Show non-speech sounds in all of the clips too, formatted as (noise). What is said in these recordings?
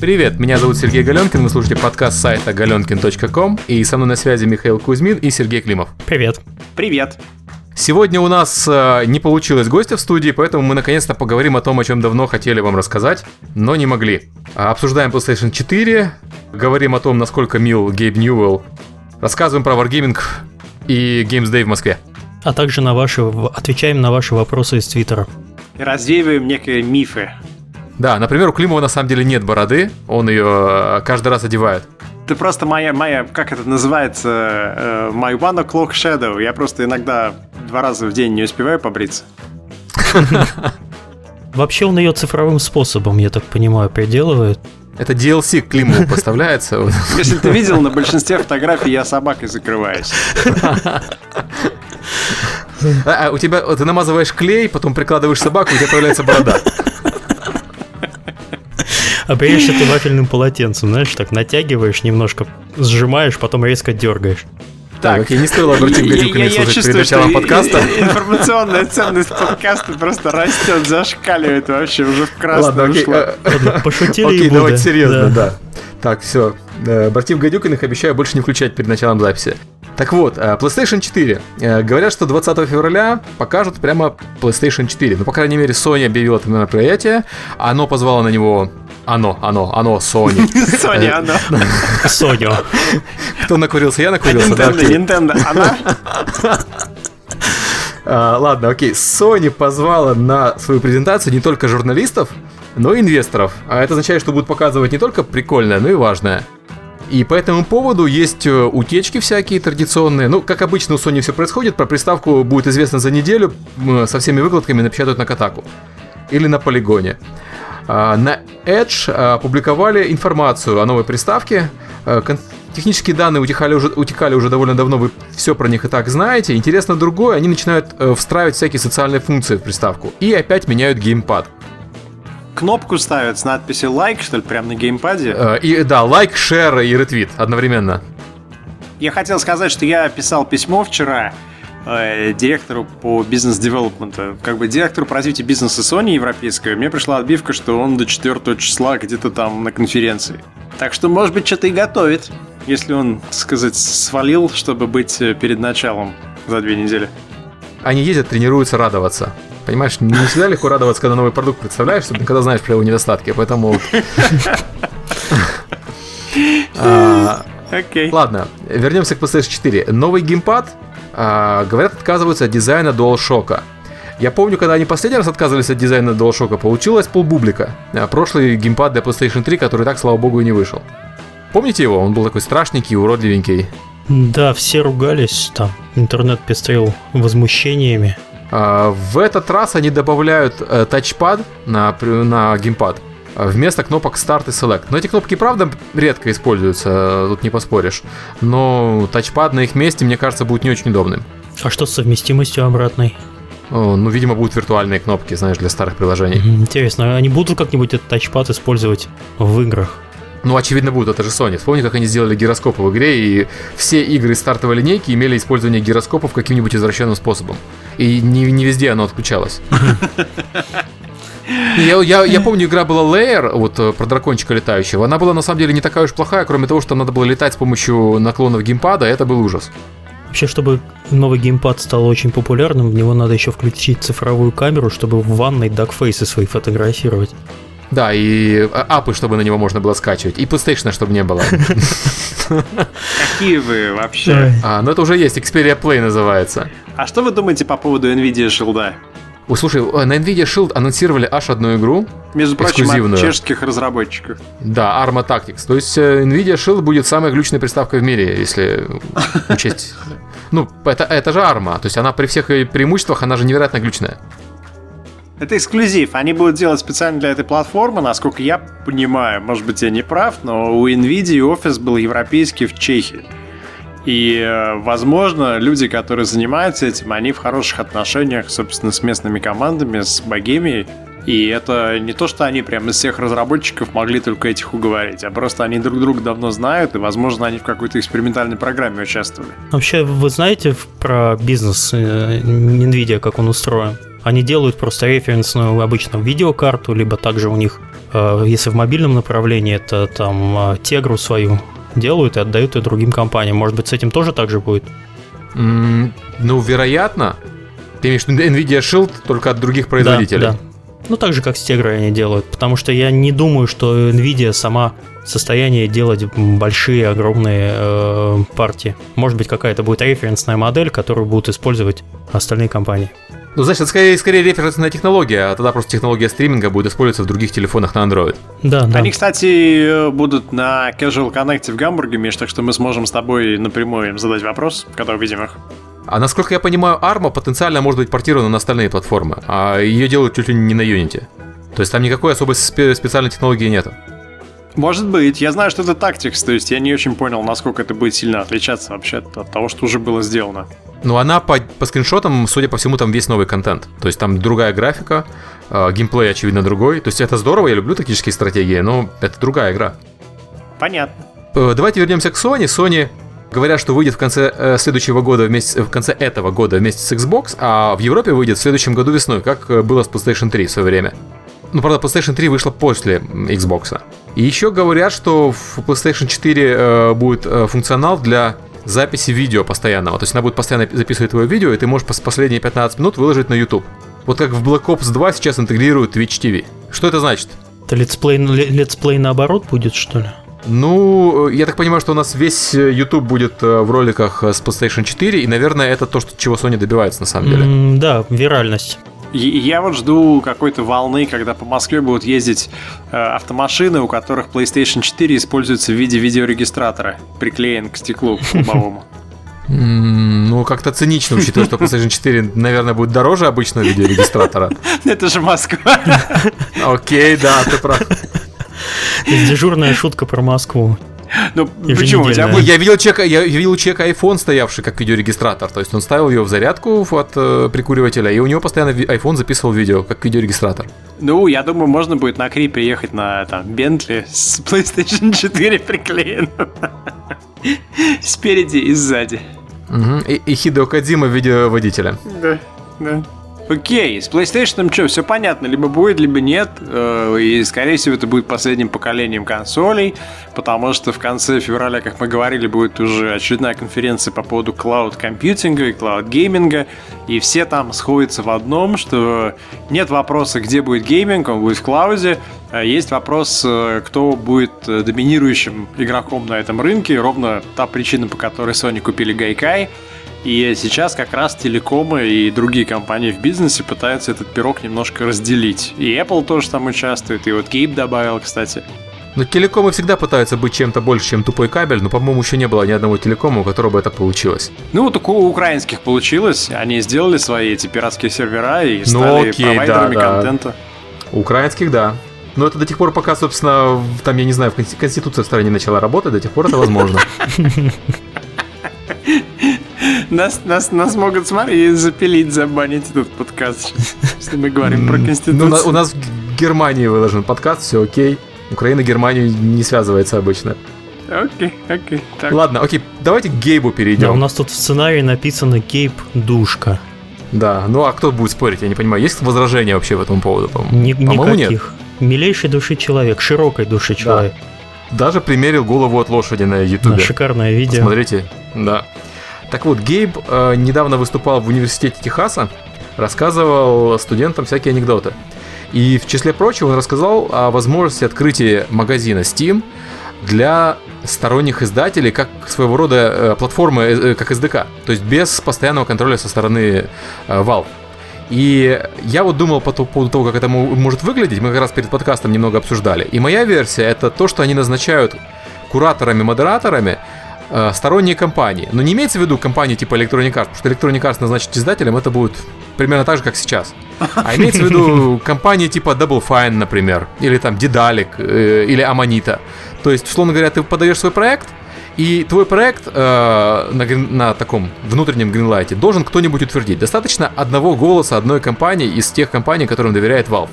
Привет, меня зовут Сергей Галенкин, вы слушаете подкаст сайта galenkin.com, и со мной на связи Михаил Кузьмин и Сергей Климов. Привет. Привет. Сегодня у нас э, не получилось гостя в студии, поэтому мы наконец-то поговорим о том, о чем давно хотели вам рассказать, но не могли. А, обсуждаем PlayStation 4, говорим о том, насколько мил Гейб Ньюэлл, рассказываем про Wargaming и Games Day в Москве. А также на ваши, отвечаем на ваши вопросы из Твиттера. Развеиваем некие мифы. Да, например, у Климова на самом деле нет бороды, он ее э, каждый раз одевает. Ты просто моя, моя, как это называется, э, my one o'clock shadow. Я просто иногда два раза в день не успеваю побриться. (laughs) Вообще он ее цифровым способом, я так понимаю, приделывает. Это DLC к Климову поставляется. (laughs) Если ты видел, на большинстве фотографий я собакой закрываюсь. А, а у тебя ты намазываешь клей, потом прикладываешь собаку, у тебя появляется борода. А бреешь ты вафельным полотенцем, знаешь, так натягиваешь немножко, сжимаешь, потом резко дергаешь. Так, окей, не стоило обратить гадюками слушать перед началом подкаста. (laughs) Информационная ценность подкаста просто растет, зашкаливает вообще уже в красную ушло. э, Ладно, пошутили и Окей, Будда. давайте серьезно, Да. Так, все. Братьев Гадюкиных обещаю больше не включать перед началом записи. Так вот, э, PlayStation 4. Э, Говорят, что 20 февраля покажут прямо PlayStation 4. Ну, по крайней мере, Sony объявила это мероприятие. Оно позвало на него... Оно, оно, оно, Sony. Соня, она. Соню. Кто накурился? Я накурился? Nintendo. Nintendo, она. (laughs) А, ладно, окей. Sony позвала на свою презентацию не только журналистов, но и инвесторов. А это означает, что будут показывать не только прикольное, но и важное. И по этому поводу есть э, утечки всякие традиционные. Ну, как обычно у Sony все происходит, про приставку будет известно за неделю, со всеми выкладками напечатают на Катаку. Или на полигоне. А, На Edge а, опубликовали информацию о новой приставке. А, Технические данные утекали уже, утекали уже довольно давно, вы все про них и так знаете. Интересно другое, они начинают э, встраивать всякие социальные функции в приставку. И опять меняют геймпад. Кнопку ставят с надписью лайк, что ли, прямо на геймпаде. Э, И да, лайк, шер и ретвит одновременно. Я хотел сказать, что я писал письмо вчера э, директору по бизнес-девелопменту, как бы директору по развитию бизнеса Sony европейского. Мне пришла отбивка, что он до 4 числа где-то там на конференции. Так что, может быть, что-то и готовит, если он, так сказать, свалил, чтобы быть э, перед началом за две недели. Они ездят, тренируются радоваться. Понимаешь, не всегда легко радоваться, когда новый продукт представляешь, чтобы когда знаешь про его недостатки. Поэтому... (laughs) А, Окей. Ладно, вернемся к PlayStation 4. Новый геймпад, а, говорят, отказываются от дизайна DualShock. Я помню, когда они последний раз отказывались от дизайна DualShock, получилось полбублика. А, Прошлый геймпад для PlayStation 3, который так, слава богу, и не вышел. Помните его? Он был такой страшненький, уродливенький. Да, все ругались, там интернет пестрил возмущениями. А, В этот раз они добавляют э, тачпад на, на геймпад вместо кнопок Start и Select. Но эти кнопки, правда, редко используются, э, тут не поспоришь. Но тачпад на их месте, мне кажется, будет не очень удобным. А что с совместимостью обратной? Ну, видимо, будут виртуальные кнопки, знаешь, для старых приложений. Интересно, они будут как-нибудь этот тачпад использовать в играх? Ну, очевидно, будут, это же Sony. Вспомни, как они сделали гироскопы в игре, и все игры стартовой линейки имели использование гироскопов каким-нибудь извращенным способом. И не, не везде оно отключалось. (laughs) Я, я, я помню, игра была Layer, вот э, про дракончика летающего. Она была на самом деле не такая уж плохая, кроме того, что надо было летать с помощью наклонов геймпада, это был ужас. Вообще, чтобы новый геймпад стал очень популярным, в него надо еще включить цифровую камеру, чтобы в ванной дакфейсы свои фотографировать. Да, и а, апы, чтобы на него можно было скачивать, и PlayStation, чтобы не было. Какие вы вообще? А, но это уже есть, Xperia Play называется. А что вы думаете по поводу NVIDIA Shield? Ой, слушай, э, на Nvidia Shield анонсировали аж одну игру, Между прочим, Эксклюзивную. от чешских разработчиков. Да, Arma Tactics. То есть э, Nvidia Shield будет самой глючной приставкой в мире, если (laughs) учесть. Ну, это, это же Arma. То есть она при всех преимуществах, она же невероятно глючная. Это эксклюзив. Они будут делать специально для этой платформы, насколько я понимаю. Может быть, я не прав, но у NVIDIA офис был европейский в Чехии. И, э, возможно, люди, которые занимаются этим, они в хороших отношениях, собственно, с местными командами, с богемией. И это не то, что они прям из всех разработчиков могли только этих уговорить, а просто они друг друга давно знают, и, возможно, они в какой-то экспериментальной программе участвовали. Вообще, вы знаете про бизнес э, NVIDIA, как он устроен? Они делают просто референсную обычно видеокарту, либо также у них э, если в мобильном направлении, это там э, Тегру свою делают и отдают ее другим компаниям. Может быть, с этим тоже так же будет? М, Ну, вероятно. Ты имеешь в виду Nvidia Shield только от других производителей? Да, да. Ну, так же, как с Тегрой они делают. Потому что я не думаю, что Nvidia сама в состоянии делать большие, огромные э, партии. Может быть, какая-то будет референсная модель, которую будут использовать остальные компании. Ну, значит, это скорее, скорее референсная технология, а тогда просто технология стриминга будет использоваться в других телефонах на Android. Да, да. Они, кстати, э, будут на Casual Connect в Гамбурге, Миш, так что мы сможем с тобой напрямую им задать вопрос, когда увидим их. А насколько я понимаю, Arma потенциально может быть портирована на остальные платформы, а ее делают чуть ли не на Unity. То есть там никакой особой спе- специальной технологии нету. Может быть. Я знаю, что это Tactics, то есть я не очень понял, насколько это будет сильно отличаться вообще от того, что уже было сделано. Но она по, по скриншотам, судя по всему, там весь новый контент. То есть там другая графика, э, геймплей, очевидно, другой. То есть это здорово, я люблю тактические стратегии, но это другая игра. Понятно. Э, Давайте вернемся к Sony. Sony говорят, что выйдет в конце э, следующего года вместе, в конце этого года вместе с Xbox, а в Европе выйдет в следующем году весной, как э, было с PlayStation 3 в свое время. Ну, правда, PlayStation 3 вышла после Xbox. И еще говорят, что в PlayStation 4 э, будет э, функционал для записи видео постоянного. То есть она будет постоянно записывать твое видео, и ты можешь пос- последние 15 минут выложить на YouTube. Вот как в Black Ops 2 сейчас интегрируют Twitch TV. Что это значит? Это летсплей, летсплей наоборот будет, что ли? Ну, э, я так понимаю, что у нас весь э, YouTube будет э, в роликах с PlayStation 4, и, наверное, это то, что, чего Sony добивается на самом деле. М, да, виральность. Я вот жду какой-то волны, когда по Москве будут ездить э, автомашины, у которых PlayStation 4 используется в виде видеорегистратора, приклеен к стеклу к лобовому. Ну, как-то цинично, учитывая, что PlayStation 4, наверное, будет дороже обычного видеорегистратора. Это же Москва. Окей, да, ты прав. Дежурная шутка про Москву. (laughs) Ну, почему? Я видел человека, я видел у человека iPhone, стоявший как видеорегистратор. То есть он ставил ее в зарядку от э, прикуривателя, и у него постоянно iPhone записывал видео как видеорегистратор. Ну, я думаю, можно будет на Кри приехать на там Бентли с (laughs) PlayStation 4 приклеенным. (laughs) Спереди и сзади. И, и Хидео Кодзима в виде водителя. Да, да. Окей, с PlayStation что, все понятно, либо будет, либо нет. Э, И, скорее всего, это будет последним поколением консолей, потому что в конце февраля, как мы говорили, будет уже очередная конференция по поводу cloud computing а и cloud gaming а, и все там сходятся в одном, что нет вопроса, где будет гейминг, он будет в cloud е, а есть вопрос, э, кто будет э, доминирующим игроком на этом рынке, ровно та причина, по которой Sony купили Gaikai, и сейчас как раз телекомы и другие компании в бизнесе пытаются этот пирог немножко разделить. И Apple тоже там участвует, и вот Кейп добавил, кстати. Но телекомы всегда пытаются быть чем-то больше, чем тупой кабель, но, по-моему, еще не было ни одного телекома, у которого бы это получилось. Ну, вот у украинских получилось, они сделали свои эти пиратские сервера и Ну, стали окей, провайдерами да, да. контента. У украинских, да. Но это до тех пор, пока, собственно, там, я не знаю, Конституция в стране не начала работать, до тех пор это возможно. (laughs) Нас, нас, нас могут, смотри, запилить, забанить этот подкаст, если мы говорим про Ну, Конституцию. у на- у нас в Германии выложен подкаст, все окей. Украина Германию не связывается обычно. Окей, окей. Так. Ладно, окей, давайте к Гейбу Да, у перейдем. нас тут в сценарии написано Кейп Душка. Да, ну а кто будет спорить, я не понимаю. Есть возражения вообще по этому поводу? По- Ни- По-моему, нет. никаких. Милейшей души человек, широкой души человек. Даже примерил голову от лошади на Да, ютубе. шикарное видео. Посмотрите, да. Так вот, Гейб э, недавно выступал в университете Техаса, рассказывал студентам всякие анекдоты. И в числе прочего он рассказал о возможности открытия магазина Steam для сторонних издателей, как своего рода э, платформы, э, э, как SDK, то есть без постоянного контроля со стороны Valve. И я вот думал по поводу того, как это мо- может выглядеть, мы как раз перед подкастом немного обсуждали. И моя версия это то, что они назначают кураторами-модераторами э, сторонние компании. Но не имеется в виду компании типа Electronic Arts, потому что Electronic Arts назначить издателем, это будет примерно так же, как сейчас. А имеется в виду (laughs) компании типа Double Fine, например, или там Dedalic, э, или Amanita. То есть, условно говоря, ты подаешь свой проект, и твой проект э, на, на таком внутреннем гринлайте должен кто-нибудь утвердить. Достаточно одного голоса одной компании из тех компаний, которым доверяет Valve.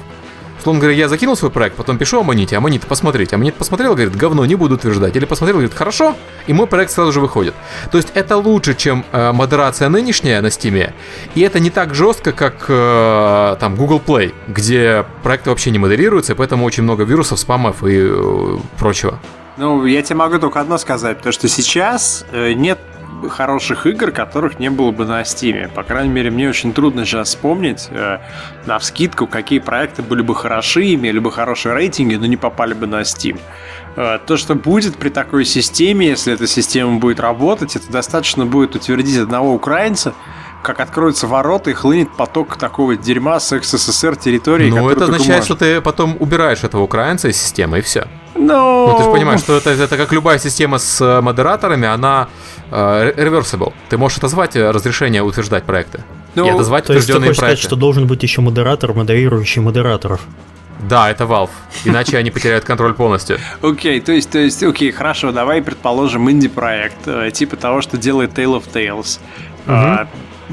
Условно говоря, я закинул свой проект, потом пишу Аманите, Аманит, посмотрите. Аманит посмотрел, говорит, говно, не буду утверждать. Или посмотрел, говорит, хорошо, и мой проект сразу же выходит. То есть это лучше, чем э, модерация нынешняя на Steam, и это не так жестко, как э, там Google Play, где проекты вообще не модерируются, и поэтому очень много вирусов, спамов и э, прочего. Ну, я тебе могу только одно сказать, потому что сейчас э, нет хороших игр, которых не было бы на Steam. По крайней мере, мне очень трудно сейчас вспомнить э, на вскидку, какие проекты были бы хороши, имели бы хорошие рейтинги, но не попали бы на Steam. Э, то, что будет при такой системе, если эта система будет работать, это достаточно будет утвердить одного украинца, как откроются ворота и хлынет поток такого дерьма с СССР территории. Ну, это означает, что ты потом убираешь этого украинца из системы, и все. Ну, ну ты же понимаешь, что это, это как любая система с э, модераторами, она э, reversible. Ты можешь отозвать э, разрешение утверждать проекты. Ну, и отозвать то утвержденные есть ты проекты. сказать, что должен быть еще модератор, модерирующий модераторов. Да, это Valve. Иначе они потеряют контроль полностью. Окей, то есть, то есть, окей, хорошо, давай предположим инди-проект, типа того, что делает Tale of Tales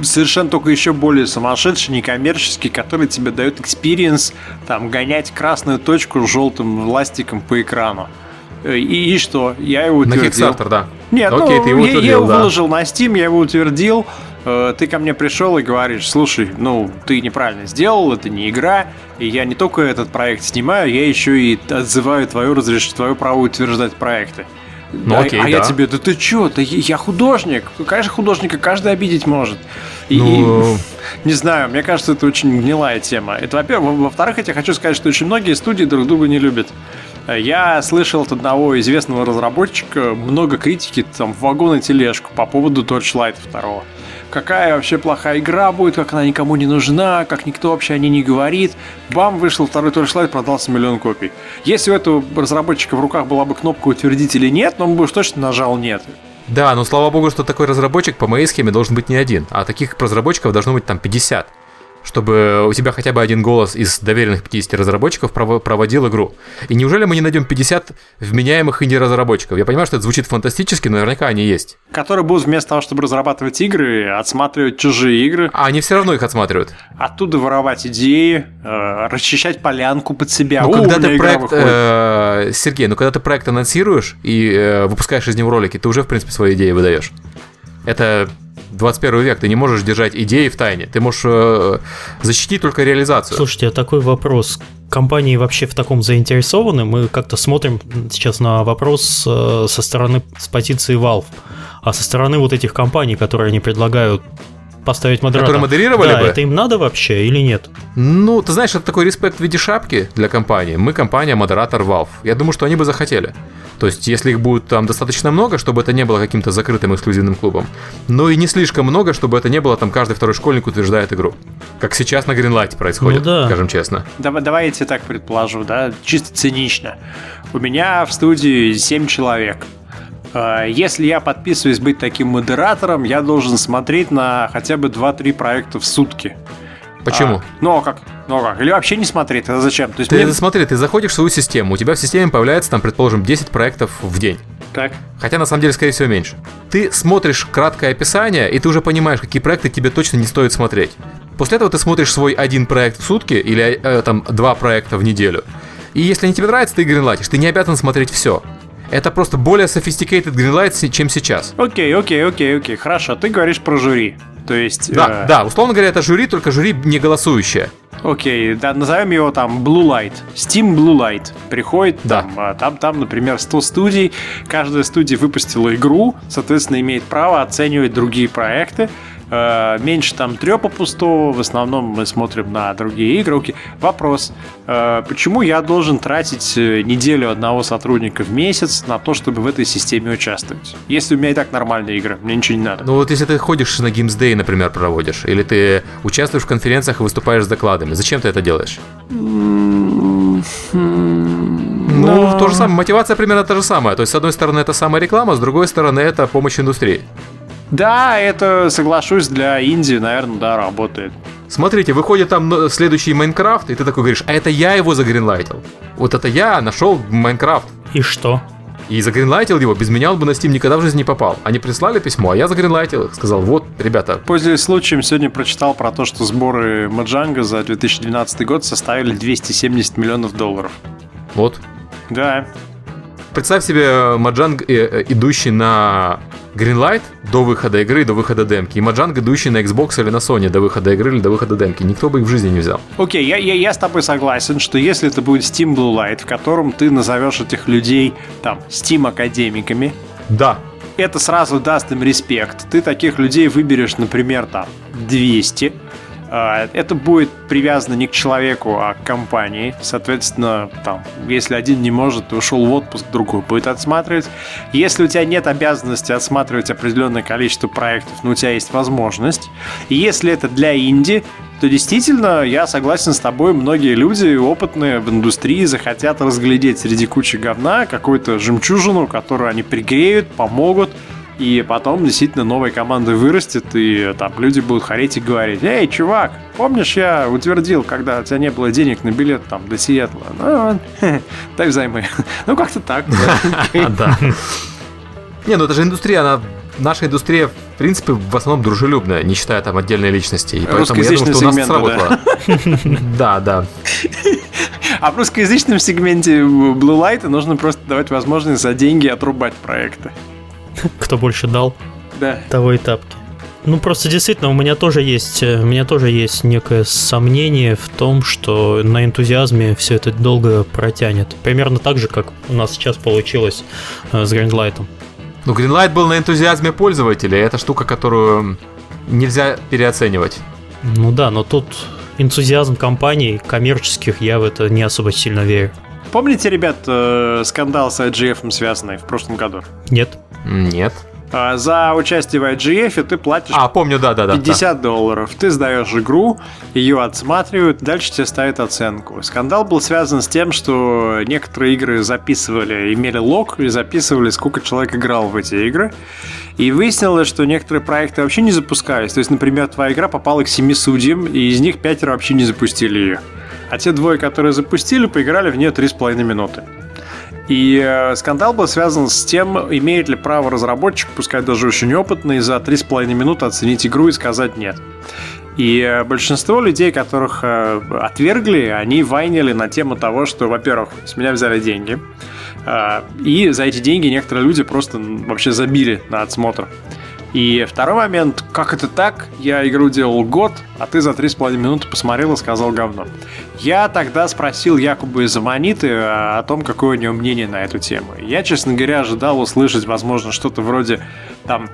совершенно только еще более сумасшедший, некоммерческий, который тебе дает experience, там, гонять красную точку с желтым ластиком по экрану. Э, и, и что? Я его утвердил. На Kickstarter, да. Нет, Окей, ну, ты его я, утвердил, я его да. выложил на Steam, я его утвердил. Э, ты ко мне пришел и говоришь, слушай, ну, ты неправильно сделал, это не игра, и я не только этот проект снимаю, я еще и отзываю твое разрешение, твое право утверждать проекты. Ну, окей, а, а да. я тебе, да ты чё, да я художник. Конечно, художника каждый обидеть может. И, ну... не знаю, мне кажется, это очень гнилая тема. Это, во-первых. Во-вторых, я тебе хочу сказать, что очень многие студии друг друга не любят. Я слышал от одного известного разработчика много критики там, в вагон и тележку по поводу Torchlight 2 какая вообще плохая игра будет, как она никому не нужна, как никто вообще о ней не говорит. Бам, вышел второй Torchlight, продался миллион копий. Если у этого разработчика в руках была бы кнопка утвердить или нет, он бы уж точно нажал нет. Да, но слава богу, что такой разработчик по моей схеме должен быть не один, а таких разработчиков должно быть там 50 чтобы у тебя хотя бы один голос из доверенных 50 разработчиков проводил игру. И неужели мы не найдем 50 вменяемых инди-разработчиков? Я понимаю, что это звучит фантастически, но наверняка они есть. Которые будут вместо того, чтобы разрабатывать игры, отсматривать чужие игры. А они все равно их отсматривают. Оттуда воровать идеи, э, расчищать полянку под себя. Ну, когда ты проект, э, Сергей, ну когда ты проект анонсируешь и э, выпускаешь из него ролики, ты уже, в принципе, свои идеи выдаешь. Это 21 век, ты не можешь держать идеи в тайне, ты можешь э, защитить только реализацию. Слушайте, а такой вопрос. Компании вообще в таком заинтересованы? Мы как-то смотрим сейчас на вопрос э, со стороны, с позиции Valve. А со стороны вот этих компаний, которые они предлагают поставить модератора. Которые модерировали да, бы? это им надо вообще или нет? Ну, ты знаешь, это такой респект в виде шапки для компании. Мы компания, модератор Valve. Я думаю, что они бы захотели. То есть, если их будет там достаточно много, чтобы это не было каким-то закрытым эксклюзивным клубом, но и не слишком много, чтобы это не было там каждый второй школьник утверждает игру. Как сейчас на Greenlight происходит, ну, да. скажем честно. Давай, давай я тебе так предположу, да, чисто цинично. У меня в студии 7 человек. А, если я подписываюсь быть таким модератором, я должен смотреть на хотя бы 2-3 проекта в сутки. Почему? А, ну а как? Ну а как? Или вообще не смотреть? Это зачем? То есть ты мне... смотри, ты заходишь в свою систему, у тебя в системе появляется там, предположим, 10 проектов в день. Так. Хотя на самом деле, скорее всего, меньше. Ты смотришь краткое описание, и ты уже понимаешь, какие проекты тебе точно не стоит смотреть. После этого ты смотришь свой один проект в сутки или э, там два проекта в неделю. И если они тебе нравятся, ты гринлайтишь. Ты не обязан смотреть все. Это просто более sophisticated greenlight, чем сейчас. Окей, окей, окей, окей. Хорошо, ты говоришь про жюри. То есть... Да, э... да, условно говоря, это жюри, только жюри не голосующее. Окей, да, назовем его там Blue Light. Steam Blue Light. Приходит, да. там, а, там, там, например, 100 студий. Каждая студия выпустила игру, соответственно, имеет право оценивать другие проекты. Э, меньше там трепа пустого, в основном мы смотрим на другие игры. Окей. Вопрос, э, почему я должен тратить э, неделю одного сотрудника в месяц на то, чтобы в этой системе участвовать? Если у меня и так нормальные игры, мне ничего не надо. Ну вот если ты ходишь на Games Day, например, проводишь, или ты участвуешь в конференциях и выступаешь с докладами, зачем ты это делаешь? Ну, то же самое, мотивация примерно та же самая. То есть, с одной стороны, это самая реклама, с другой стороны, это помощь индустрии. Да, это, соглашусь, для Индии, наверное, да, работает. Смотрите, выходит там ну, следующий Майнкрафт, и ты такой говоришь, а это я его загринлайтил. Вот это я нашел Майнкрафт. И что? и загринлайтил его, без меня он бы на Steam никогда в жизни не попал. Они прислали письмо, а я загринлайтил их, сказал, вот, ребята. Пользуясь случаем, сегодня прочитал про то, что сборы Маджанга за 2012 год составили 270 миллионов долларов. Вот. Да. Представь себе Маджанг, э, э, идущий на Greenlight до выхода игры, до выхода демки, и Маджанг, идущий на Xbox или на Sony до выхода игры или до выхода демки. Никто бы их в жизни не взял. Окей, okay, я, я, я с тобой согласен, что если это будет Steam Blue Light, в котором ты назовешь этих людей там Steam академиками, да. Это сразу даст им респект. Ты таких людей выберешь, например, там 200, а, это будет привязано не к человеку, а к компании. Соответственно, там, если один не может, то ушел в отпуск, другой будет отсматривать. Если у тебя нет обязанности отсматривать определенное количество проектов, но у тебя есть возможность. И если это для инди, то действительно, я согласен с тобой, многие люди опытные в индустрии захотят разглядеть среди кучи говна какую-то жемчужину, которую они пригреют, помогут, и потом действительно новая команда вырастет, и там люди будут хореть и говорить, эй, чувак, помнишь, я утвердил, когда у тебя не было денег на билет там до Сиэтла? Ну, (laughs) дай взаймы. Ну, как-то так. (laughs) Да. Не, ну это же индустрия, она наша индустрия, в принципе, в основном дружелюбная, не считая там отдельной личности. И поэтому я думаю, что у нас сработало. (laughs) Да, да. А в русскоязычном сегменте Blue Light нужно просто давать возможность за деньги отрубать проекты. (laughs) Кто больше дал, да. того и тапки. Ну, просто действительно, у меня тоже есть, э, у меня тоже есть некое сомнение в том, что на энтузиазме все это долго протянет. Примерно так же, как у нас сейчас получилось э, с Greenlight. Ну, Greenlight был на энтузиазме пользователя, это штука, которую нельзя переоценивать. Ну да, но тут энтузиазм компаний коммерческих, я в это не особо сильно верю. Помните, ребят, э, скандал с IGF связанный в прошлом году? Нет. Нет. А, за участие в IGF ты платишь а, помню, да, да, да, 50 да. долларов. Ты сдаешь игру, ее отсматривают, дальше тебе ставят оценку. Скандал был связан с тем, что некоторые игры записывали, имели лог и записывали, сколько человек играл в эти игры. И выяснилось, что некоторые проекты вообще не запускались. То есть, например, твоя игра попала к семи судьям, и из них пятеро вообще не запустили ее. А те двое, которые запустили, поиграли в нее 3,5 минуты. И э, скандал был связан с тем, имеет ли право разработчик, пускай даже очень опытный, за 3,5 минуты оценить игру и сказать нет. И э, большинство людей, которых э, отвергли, они вайнили на тему того, что, во-первых, с меня взяли деньги, и за эти деньги некоторые люди просто вообще забили на отсмотр. И второй момент, как это так? Я игру делал год, а ты за три с половиной минуты посмотрел и сказал говно. Я тогда спросил Якубы из Аманиты о том, какое у него мнение на эту тему. Я, честно говоря, ожидал услышать, возможно, что-то вроде там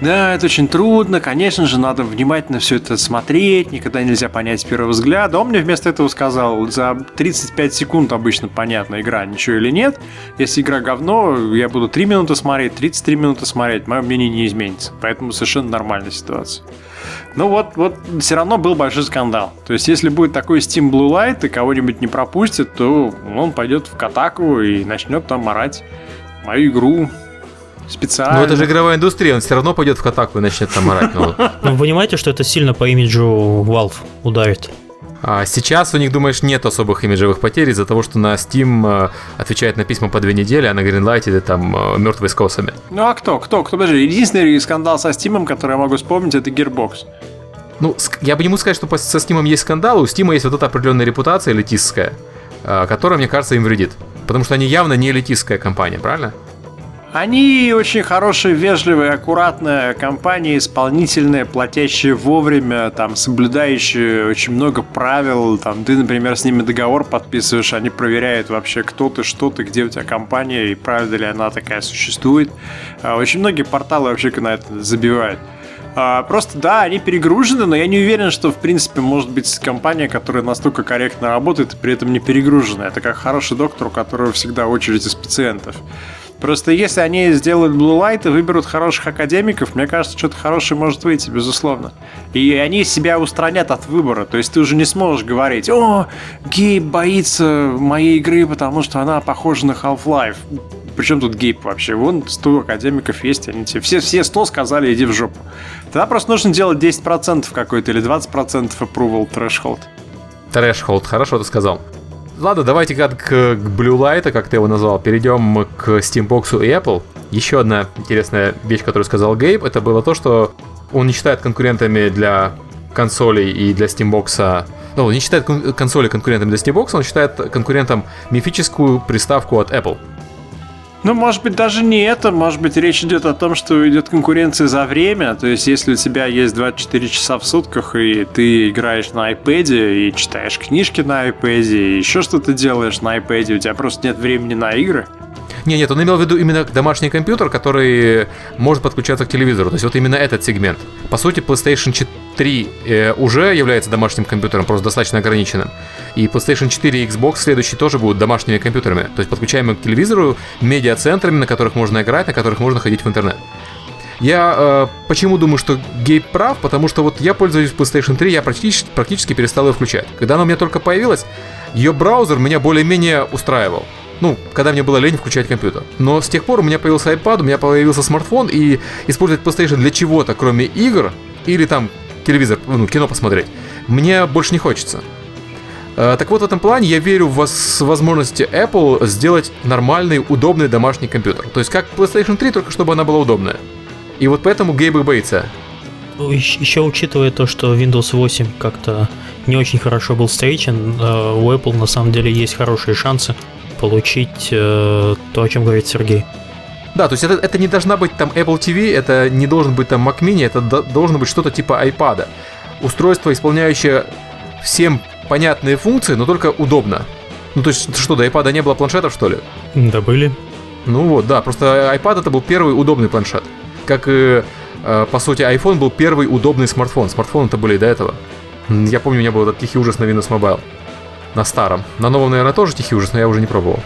да, это очень трудно, конечно же, надо внимательно все это смотреть, никогда нельзя понять с первого взгляда. Он мне вместо этого сказал, за 35 секунд обычно понятна игра, ничего или нет. Если игра говно, я буду 3 минуты смотреть, 33 минуты смотреть, мое мнение не изменится. Поэтому совершенно нормальная ситуация. Ну вот, вот все равно был большой скандал. То есть, если будет такой Steam Blue Light и кого-нибудь не пропустит, то он пойдет в Катаку и начнет там орать мою игру специально. Ну это же игровая индустрия, он все равно пойдет в катаку и начнет там орать. Ну, (laughs) ну вы понимаете, что это сильно по имиджу Valve ударит? А сейчас у них, думаешь, нет особых имиджевых потерь из-за того, что на Steam э, отвечает на письма по две недели, а на Greenlight это там э, мертвые с косами. Ну а кто? Кто? Кто? Подожди, единственный скандал со Steam, который я могу вспомнить, это Gearbox. Ну, я бы не могу сказать, что со Steam есть скандал, у Steam есть вот эта определенная репутация элитистская, э, которая, мне кажется, им вредит. Потому что они явно не элитистская компания, правильно? Они очень хорошие, вежливые, аккуратная компания, исполнительная, платящая вовремя, там, соблюдающая очень много правил. Там, ты, например, с ними договор подписываешь, они проверяют вообще, кто ты, что ты, где у тебя компания и правда ли она такая существует. А, очень многие порталы вообще на это забивают. А, просто да, они перегружены, но я не уверен, что в принципе может быть компания, которая настолько корректно работает и при этом не перегружена. Это как хороший доктор, у которого всегда очередь из пациентов. Просто если они сделают Blue Light и выберут хороших академиков, мне кажется, что-то хорошее может выйти, безусловно. И они себя устранят от выбора. То есть ты уже не сможешь говорить, о, Гейб боится моей игры, потому что она похожа на Half-Life. Причем тут Гейб вообще? Вон 100 академиков есть, они тебе все, все 100 сказали, иди в жопу. Тогда просто нужно делать 10% какой-то или 20% approval threshold. Threshold, хорошо ты сказал. Ладно, давайте как к Blue Light, как ты его назвал, перейдем к Steambox и Apple. Еще одна интересная вещь, которую сказал Гейб, это было то, что он не считает конкурентами для консолей и для Steambox ну, он не считает консоли конкурентами для Steambox, он считает конкурентом мифическую приставку от Apple. Ну, может быть, даже не это. Может быть, речь идет о том, что идет конкуренция за время. То есть, если у тебя есть 24 часа в сутках, и ты играешь на iPad, и читаешь книжки на iPad, и еще что-то делаешь на iPad, у тебя просто нет времени на игры, не, нет, он имел в виду именно домашний компьютер, который может подключаться к телевизору. То есть вот именно этот сегмент. По сути, PlayStation 4 э, уже является домашним компьютером, просто достаточно ограниченным. И PlayStation 4 и Xbox следующие тоже будут домашними компьютерами. То есть подключаемыми к телевизору, медиацентрами, на которых можно играть, на которых можно ходить в интернет. Я э, почему думаю, что Гейб прав? Потому что вот я пользуюсь PlayStation 3, я практически, практически перестал ее включать. Когда она у меня только появилась, ее браузер меня более-менее устраивал. Ну, когда мне было лень включать компьютер. Но с тех пор у меня появился iPad, у меня появился смартфон, и использовать PlayStation для чего-то, кроме игр, или там телевизор, ну, кино посмотреть, мне больше не хочется. Э, так вот, в этом плане я верю в возможности Apple сделать нормальный, удобный домашний компьютер. То есть как PlayStation 3, только чтобы она была удобная. И вот поэтому Гейб боится. Еще учитывая то, что Windows 8 как-то не очень хорошо был встречен, э, у Apple на самом деле есть хорошие шансы получить э, то, о чем говорит Сергей. Да, то есть это, это не должна быть там Apple TV, это не должен быть там Mac Mini, это до, должно быть что-то типа iPad. Устройство, исполняющее всем понятные функции, но только удобно. Ну то есть что, до iPad не было планшетов, что ли? Да, были. Ну вот, да, просто iPad это был первый удобный планшет. Как и, э, по сути, iPhone был первый удобный смартфон. Смартфоны-то были и до этого. Я помню, у меня был этот тихий ужас на Windows Mobile. На старом. На новом, наверное, тоже тихий ужас, но я уже не пробовал.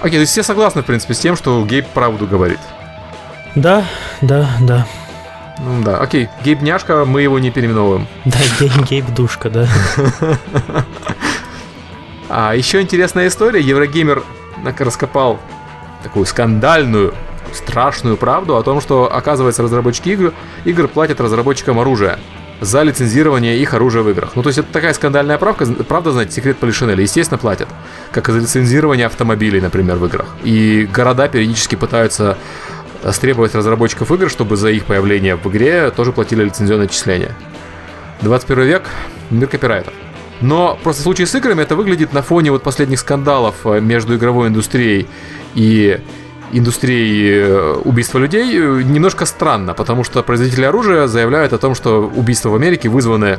Окей, то есть все согласны, в принципе, с тем, что Гейб правду говорит. Да, да, да. Ну да, окей, Гейб няшка, мы его не переименовываем. Да, Гейб, Гейб душка, да. (laughs) А еще интересная история. Еврогеймер раскопал такую скандальную, страшную правду о том, что, оказывается, разработчики игр, игр платят разработчикам оружия за лицензирование их оружия в играх. Ну, то есть это такая скандальная правка, правда, знаете, секрет Полишинеля, естественно, платят. Как и за лицензирование автомобилей, например, в играх. И города периодически пытаются стребовать разработчиков игр, чтобы за их появление в игре тоже платили лицензионное отчисление. 21 век, мир копирайтов. Но просто в случае с играми это выглядит на фоне вот последних скандалов э, между игровой индустрией и индустрии э, убийства людей э, немножко странно, потому что производители оружия заявляют о том, что убийства в Америке вызваны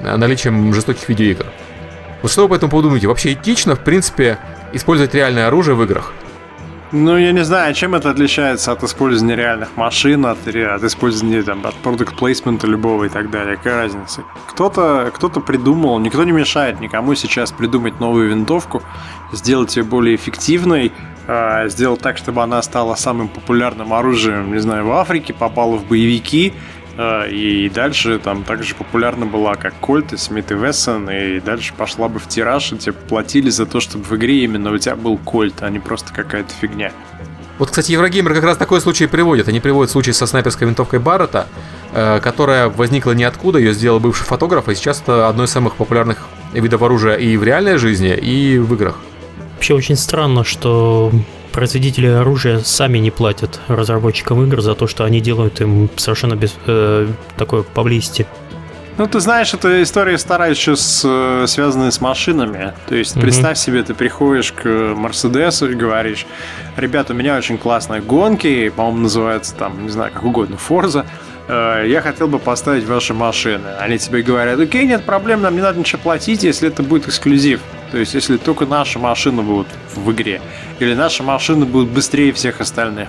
э, наличием жестоких видеоигр. Вот что вы по этому поводу думаете? Вообще этично, в принципе, использовать реальное оружие в играх? Ну, я не знаю, чем это отличается от использования реальных машин, от, от использования там, от продукт плейсмента любого и так далее. Какая разница? Кто-то кто придумал, никто не мешает никому сейчас придумать новую винтовку, сделать ее более эффективной, э, сделать так, чтобы она стала самым популярным оружием, не знаю, в Африке, попала в боевики, э, и дальше там также популярна была как Кольт и Смит и Вессон, и дальше пошла бы в тираж, и тебе платили за то, чтобы в игре именно у тебя был Кольт, а не просто какая-то фигня. Вот, кстати, Еврогеймер как раз такой случай приводит. Они приводят случай со снайперской винтовкой Баррета, э, которая возникла ниоткуда, ее сделал бывший фотограф, и сейчас это одно из самых популярных видов оружия и в реальной жизни, и в играх. Вообще очень странно, что производители оружия сами не платят разработчикам игр за то, что они делают им совершенно без, э, такое поблизости. Ну, ты знаешь, эта история старая еще с, э, связанная с машинами. То есть, mm-hmm. представь себе, ты приходишь к Мерседесу и говоришь, ребята, у меня очень классные гонки, по-моему, называется там, не знаю, как угодно, Форза. Э, я хотел бы поставить ваши машины. Они тебе говорят, окей, нет проблем, нам не надо ничего платить, если это будет эксклюзив. То есть, если только наши машины будут в игре, или наши машины будут быстрее всех остальных.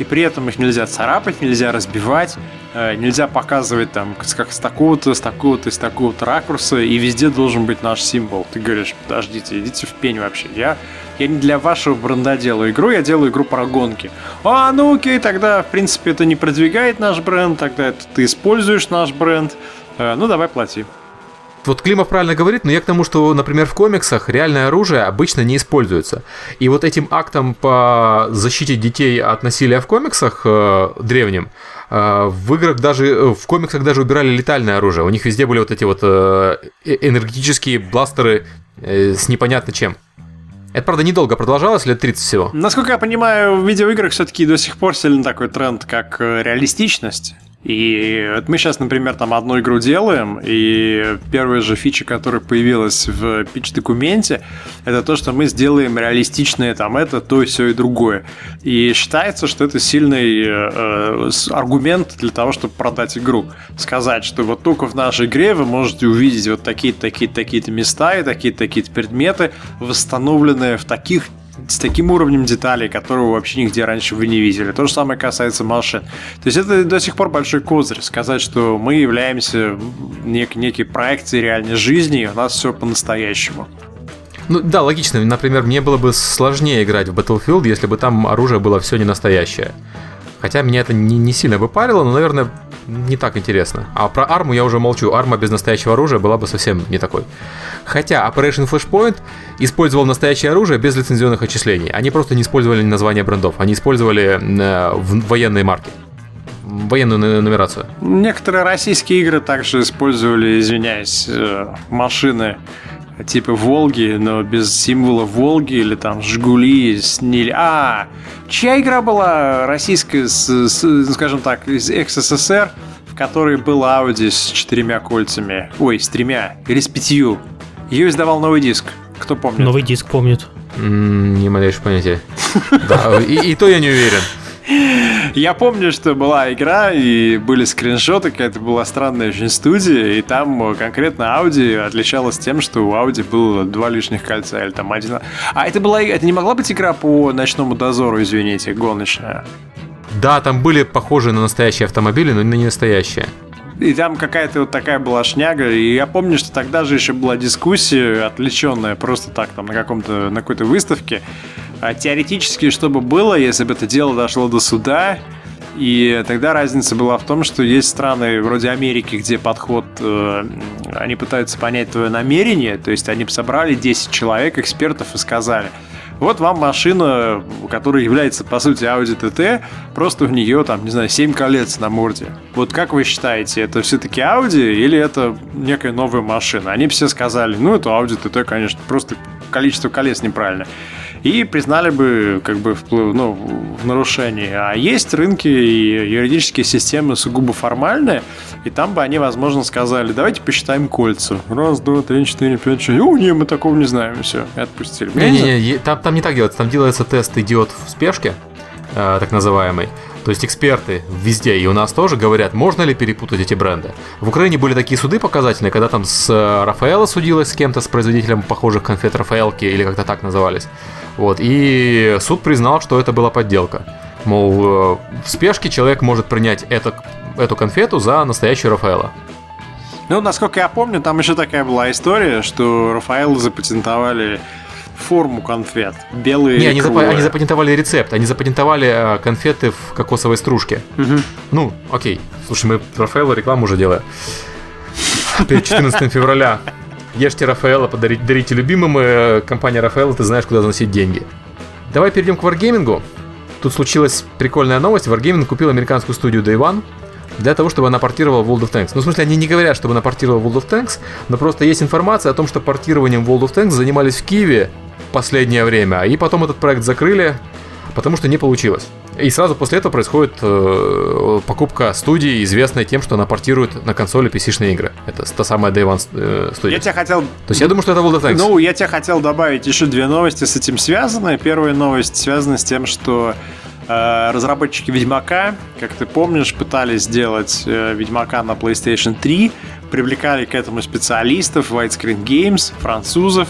И при этом их нельзя царапать, нельзя разбивать, э, нельзя показывать там как с такого-то, с такого-то, с такого-то ракурса, и везде должен быть наш символ. Ты говоришь, подождите, идите в пень вообще. Я, я не для вашего бренда делаю игру, я делаю игру про гонки. А, ну окей, тогда, в принципе, это не продвигает наш бренд, тогда это ты используешь наш бренд. Э, ну, давай плати. Вот Климов правильно говорит, но я к тому, что, например, в комиксах реальное оружие обычно не используется. И вот этим актом по защите детей от насилия в комиксах э, древним, э, в играх даже, э, в комиксах даже убирали летальное оружие. У них везде были вот эти вот э, э энергетические бластеры э, с непонятно чем. Это, правда, недолго продолжалось, лет 30 всего. Насколько я понимаю, в видеоиграх все-таки до сих пор сильно такой тренд, как э, реалистичность. И вот мы сейчас, например, там одну игру делаем, и первая же фича, которая появилась в питч-документе, это то, что мы сделаем реалистичное там это, то, все и другое. И считается, что это сильный э, аргумент для того, чтобы продать игру. Сказать, что вот только в нашей игре вы можете увидеть вот такие-то, такие-то, такие-то места и такие-то, такие-то предметы, восстановленные в таких с таким уровнем деталей, которого вообще нигде раньше вы не видели. То же самое касается машин. То есть это до сих пор большой козырь сказать, что мы являемся нек- некой проекцией реальной жизни, и у нас все по-настоящему. Ну да, логично. Например, мне было бы сложнее играть в Battlefield, если бы там оружие было все не настоящее. Хотя меня это не, не сильно бы парило, но, наверное, не так интересно. А про арму я уже молчу. Арма без настоящего оружия была бы совсем не такой. Хотя Operation Flashpoint использовал настоящее оружие без лицензионных отчислений. Они просто не использовали название брендов, они использовали э, военные марки военную нумерацию. Некоторые российские игры также использовали, извиняюсь, э, машины типа Волги, но без символа Волги или там Жигули с Ниль. А, чья игра была российская, с, с, скажем так, из СССР, в которой был Audi с четырьмя кольцами? Ой, с тремя или с пятью. Ее издавал новый диск. Кто помнит? Новый диск помнит. Не малейшее понятие. (laughs) Да, и то я не уверен. Я помню, что была игра, и были скриншоты, какая-то была странная очень студия, и там конкретно Audi отличалась тем, что у Audi было два лишних кольца, или там один... А это была... Это не могла быть игра по ночному дозору, извините, гоночная? Да, там были похожие на настоящие автомобили, но не настоящие. И там какая-то вот такая была шняга. И я помню, что тогда же еще была дискуссия отвлеченная просто так там на каком-то на какой-то выставке. А теоретически, что бы было, если бы это дело дошло до суда, и тогда разница была в том, что есть страны вроде Америки, где подход, э, они пытаются понять твое намерение, то есть они собрали 10 человек, экспертов, и сказали – вот вам машина, которая является, по сути, Audi TT, просто в нее, там, не знаю, 7 колец на морде. Вот как вы считаете, это все-таки Audi или это некая новая машина? Они все сказали, ну, это Audi TT, конечно, просто количество колец неправильно и признали бы как бы вплыв, ну, в нарушении. А есть рынки и юридические системы сугубо формальные, и там бы они, возможно, сказали, давайте посчитаем кольца. Раз, два, три, четыре, пять, шесть. О, не, мы такого не знаем, все, и отпустили. Не-не-не, там, там не так делается, там делается тест идиот в спешке, э, так называемый. То есть эксперты везде, и у нас тоже говорят, можно ли перепутать эти бренды. В Украине были такие суды показательные, когда там с э, Рафаэла судилась с кем-то, с производителем похожих конфет Рафаэлки, или как-то так назывались. Вот, и суд признал, что это была подделка. Мол, э, в спешке человек может принять это, эту конфету за настоящую Рафаэла. Ну, насколько я помню, там еще такая была история, что Рафаэлы запатентовали форму конфет. Белые Не, они, зап... они запатентовали рецепт. Они запатентовали э, конфеты в кокосовой стружке. Угу. Ну, окей. Слушай, мы Рафаэла рекламу уже делаем. Перед 14 февраля Ешьте Рафаэла, подарите, дарите любимым. Э, компания Рафаэла, ты знаешь, куда заносить деньги. Давай перейдем к Wargaming. Тут случилась прикольная новость. Wargaming купил американскую студию Day One для того, чтобы она портировала World of Tanks. Ну, в смысле, они не говорят, чтобы она портировала World of Tanks, но просто есть информация о том, что портированием World of Tanks занимались в Киеве последнее время, и потом этот проект закрыли, потому что не получилось. И сразу после этого происходит э, покупка студии, известной тем, что она портирует на консоли PC-шные игры. Это та самая Day One э, студия. Я тебя хотел... То есть я думаю, что это World of Tanks. Ну, я тебе хотел добавить еще две новости с этим связаны. Первая новость связана с тем, что э, разработчики Ведьмака, как ты помнишь, пытались сделать э, Ведьмака на PlayStation 3, привлекали к этому специалистов, Widescreen Games, французов,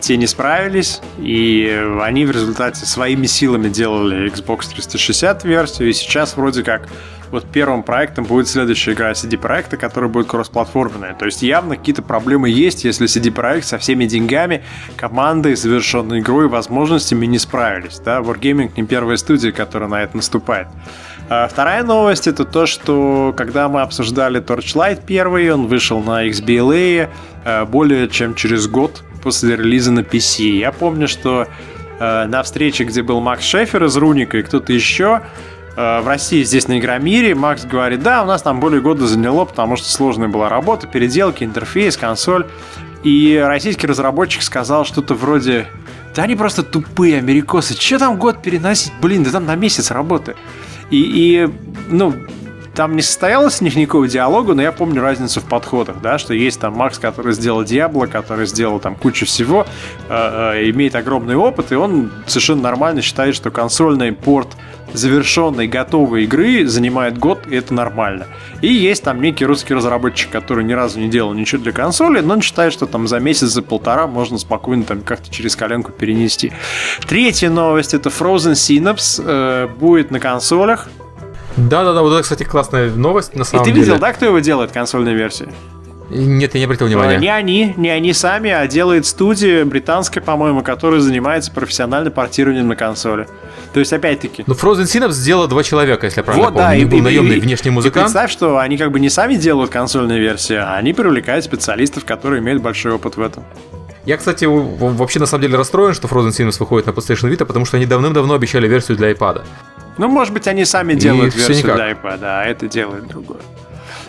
те не справились, и они в результате своими силами делали Xbox 360 версию, и сейчас вроде как вот первым проектом будет следующая игра CD-проекта, которая будет кроссплатформенная. То есть явно какие-то проблемы есть, если CD-проект со всеми деньгами, командой, завершенной игрой, возможностями не справились. Да? Wargaming не первая студия, которая на это наступает. А вторая новость это то, что когда мы обсуждали Torchlight первый, он вышел на XBLA э, более чем через год после релиза на PC. Я помню, что э, на встрече, где был Макс Шефер из Руника и кто-то еще, э, в России здесь на Игромире Макс говорит, да, у нас там более года заняло, потому что сложная была работа, переделки, интерфейс, консоль. И российский разработчик сказал что-то вроде, да они просто тупые америкосы, что там год переносить, блин, да там на месяц работы. И, и ну, там не состоялось у них никакого диалога, но я помню разницу в подходах, да, что есть там Макс, который сделал Диабло, который сделал там кучу всего, э, э, имеет огромный опыт, и он совершенно нормально считает, что консольный порт завершенной, готовой игры занимает год, и это нормально. И есть там некий русский разработчик, который ни разу не делал ничего для консоли, но он считает, что там за месяц, за полтора можно спокойно там как-то через коленку перенести. Третья новость это Frozen Synapse э, будет на консолях. Да-да-да, вот это, кстати, классная новость на самом деле. И ты видел, деле. да, кто его делает, консольной версии? Нет, я не обратил внимания. Не они, не они сами, а делает студия британская, по-моему, которая занимается профессиональным портированием на консоли. То есть, опять-таки... Ну, Frozen Synapse сделала два человека, если я правильно вот, помню. Да, и, был наемный и, внешний музыкант. И представь, что они как бы не сами делают консольные версии, а они привлекают специалистов, которые имеют большой опыт в этом. Я, кстати, вообще на самом деле расстроен, что Frozen Synapse выходит на PlayStation Vita, потому что они давным-давно обещали версию для iPad. Ну, может быть, они сами делают и версию для iPad, а это делает другое.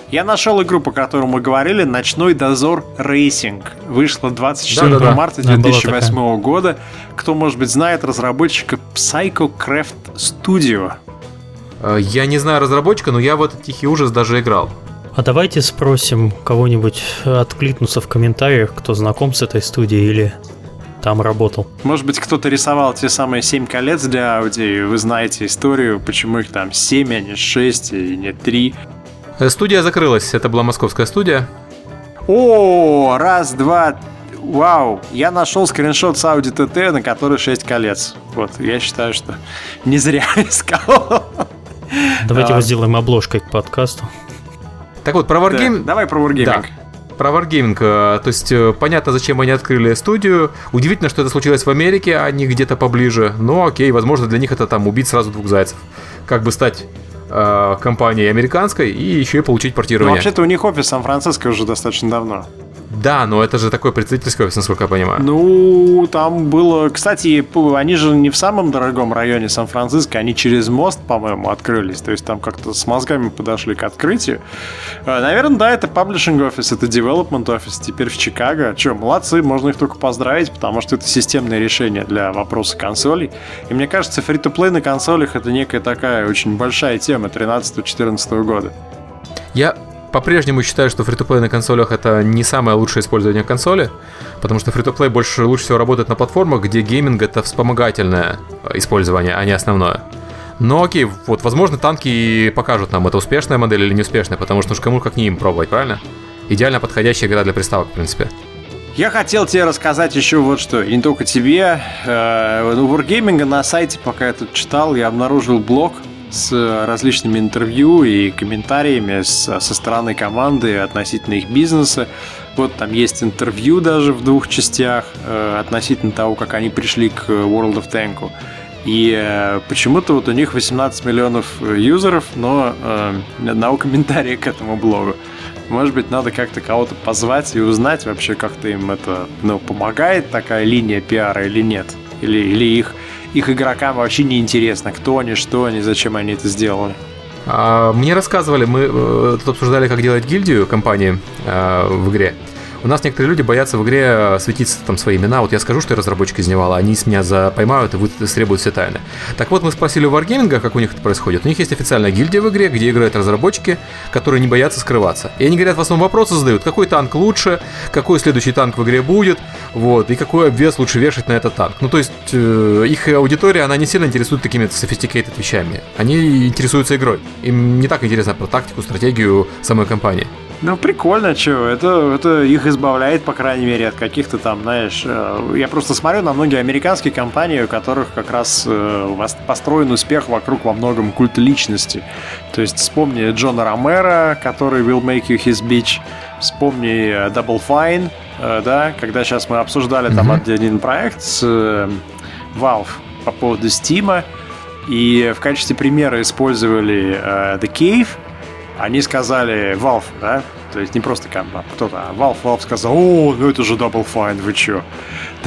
Я нашел игру, по которой мы говорили, «Ночной дозор Racing». Вышла 24 да, да, да. марта 2008 года. Кто, может быть, знает разработчика Psychocraft Studio? Э, я не знаю разработчика, но я в этот тихий ужас даже играл. А давайте спросим кого-нибудь откликнуться в комментариях, кто знаком с этой студией или там работал. Может быть, кто-то рисовал те самые 7 колец для Audi, и вы знаете историю, почему их там 7, а не 6 и не 3. Студия закрылась, это была московская студия. О, раз, два, вау, я нашел скриншот с Audi TT, на который 6 колец. Вот, я считаю, что не зря (laughs) искал. Давайте его сделаем обложкой к подкасту. Так вот, про Wargame... Да, давай про Wargaming. Да. Про Wargaming. Э, то есть, э, понятно, зачем они открыли студию. Удивительно, что это случилось в Америке, а не где-то поближе. Но окей, возможно, для них это там убить сразу двух зайцев. Как бы стать э, компанией американской и еще и получить портирование. Ну, вообще-то у них офис в Сан-Франциско уже достаточно давно. Да, но это же такой представительский офис, насколько я понимаю. Ну, там было... Кстати, они же не в самом дорогом районе Сан-Франциско, они через мост, по-моему, открылись. То есть там как-то с мозгами подошли к открытию. Э, Наверное, да, это паблишинг офис, это девелопмент офис, теперь в Чикаго. Че, молодцы, можно их только поздравить, потому что это системное решение для вопроса консолей. И мне кажется, фри-то-плей на консолях это некая такая очень большая тема 13-14 года. Я по-прежнему считаю, что фри-то-плей на консолях это не самое лучшее использование консоли, потому что фри-то-плей больше лучше всего работает на платформах, где гейминг это вспомогательное использование, а не основное. Но окей, вот, возможно, танки покажут нам, это успешная модель или неуспешная, потому что уж кому как не им пробовать, правильно? Идеально подходящая игра для приставок, в принципе. Я хотел тебе рассказать еще вот что, и не только тебе. Э, у Wargaming на сайте, пока я тут читал, я обнаружил блог, с различными интервью и комментариями со стороны команды относительно их бизнеса. Вот там есть интервью даже в двух частях э, относительно того, как они пришли к World of Tank. И э, почему-то вот у них 18 миллионов юзеров, но э, ни одного комментария к этому блогу. Может быть, надо как-то кого-то позвать и узнать вообще, как-то им это ну, помогает такая линия пиара или нет. Или, или их их игрокам вообще не интересно, кто они, что они, зачем они это сделали. А, мне рассказывали, мы э, тут обсуждали, как делать гильдию компании э, в игре. У нас некоторые люди боятся в игре э, светиться там свои имена. Вот я скажу, что я разработчик из Невала, они с меня за поймают и требуют все тайны. Так вот, мы спросили у Wargaming, как у них это происходит. У них есть официальная гильдия в игре, где играют разработчики, которые не боятся скрываться. И они говорят, в основном вопросы задают, какой танк лучше, какой следующий танк в игре будет, вот, и какой обвес лучше вешать на этот танк. Ну, то есть, э, их аудитория, она не сильно интересует какими-то sophisticated вещами. Они интересуются игрой. Им не так интересно про тактику, стратегию самой компании. Ну, прикольно, что это, это их избавляет, по крайней мере, от каких-то там, знаешь... Э, я просто смотрю на многие американские компании, у которых как раз э, построен успех вокруг во многом культа личности. То есть вспомни Джона Ромера, который will make you his bitch. Вспомни э, Double Fine, да, когда сейчас мы обсуждали mm-hmm. там один проект с Valve по поводу Steam, и в качестве примера использовали The Cave, они сказали Valve, да, то есть не просто Kanban, кто-то, а Valve, Valve сказал, о, ну это же Double Fine, вы чё?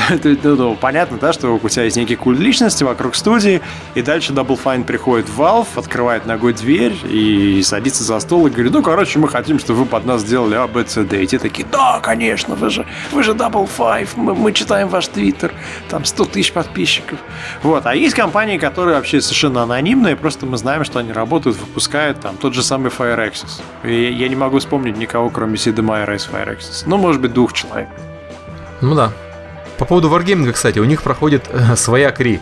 (laughs) ну, ну, понятно, да, что у тебя есть некий культ личности вокруг студии, и дальше Double Fine приходит в Valve, открывает ногой дверь и садится за стол и говорит, ну, короче, мы хотим, чтобы вы под нас сделали А, Б, С, Д. И те такие, да, конечно, вы же, вы же Double Five, мы, мы читаем ваш твиттер, там 100 тысяч подписчиков. Вот, а есть компании, которые вообще совершенно анонимные, просто мы знаем, что они работают, выпускают там тот же самый FireAxis. И я не могу вспомнить никого, кроме Сида Майера из FireAxis. Ну, может быть, двух человек. Ну да. По поводу Wargaming, кстати, у них проходит э, своя КРИ.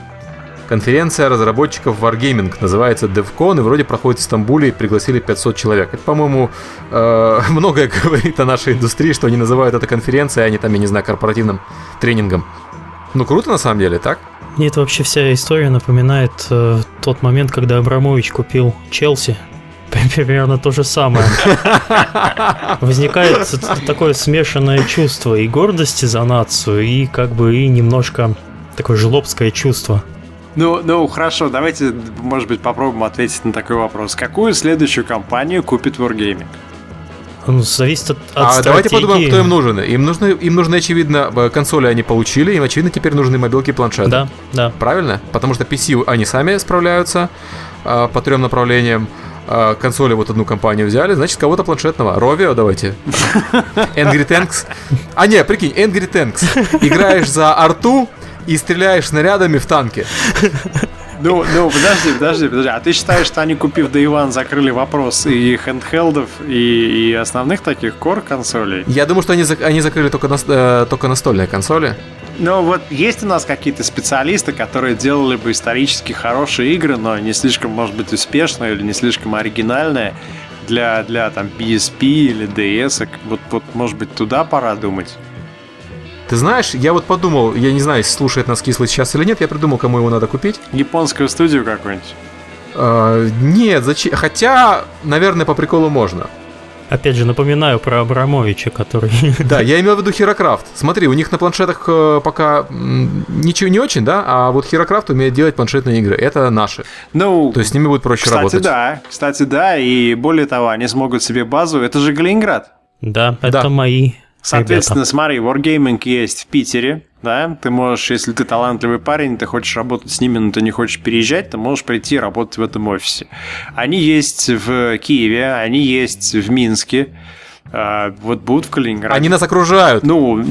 Конференция разработчиков Wargaming называется DevCon и вроде проходит в Стамбуле и пригласили 500 человек. Это, по-моему, э, (laughs) многое говорит о нашей индустрии, что они называют это конференцией, а не там, я не знаю, корпоративным тренингом. Ну круто на самом деле, так? Мне это вообще вся история напоминает э, тот момент, когда Абрамович купил Челси примерно то же самое. Возникает такое смешанное чувство и гордости за нацию, и как бы и немножко такое жлобское чувство. Ну, ну, хорошо, давайте, может быть, попробуем ответить на такой вопрос. Какую следующую компанию купит Wargaming? Ну, зависит от, от А стратегии. давайте подумаем, кто им нужен. Им нужны, им нужны, очевидно, консоли они получили, им, очевидно, теперь нужны мобилки и планшеты. Да, да. Правильно? Потому что PC они сами справляются э, по трем направлениям. Э, консоли вот одну компанию взяли, значит, кого-то планшетного. Ровио давайте. (laughs) Angry Tanks. А не, прикинь, Angry Tanks. Играешь за арту и стреляешь снарядами в танки. Ну, ну, подожди, подожди, подожди. А ты считаешь, что они, купив Day One, закрыли вопрос и хендхелдов, и, и основных таких кор консолей? Я думаю, что они, они закрыли только, на, э, только настольные консоли. Ну вот есть у нас какие-то специалисты, которые делали бы исторически хорошие игры, но не слишком, может быть, успешные или не слишком оригинальные для, для там PSP или DS. Вот, вот, может быть, туда пора думать. Ты знаешь, я вот подумал, я не знаю, слушает нас кислый сейчас или нет, я придумал, кому его надо купить. Японскую студию какую-нибудь? Uh, нет, зачем? Хотя, наверное, по приколу можно. Опять же, напоминаю про Абрамовича, который... (laughs) Да, я имел в виду Херокрафт. Смотри, у них на планшетах э, пока ничего не очень, да, а вот Херокрафт умеет делать планшетные игры. Это наши. Ну, То есть с ними будет проще кстати, работать. Кстати, да. Кстати, да. И более того, они смогут себе базу. Это же Калининград. Да, это да. мои Соответственно, ребята. смотри, Wargaming есть в Питере, да, ты можешь, если ты талантливый парень, ты хочешь работать с ними, но ты не хочешь переезжать, ты можешь прийти работать в этом офисе. Они есть в Киеве, они есть в Минске, а, вот будут в Калининграде. Они нас окружают. Ну,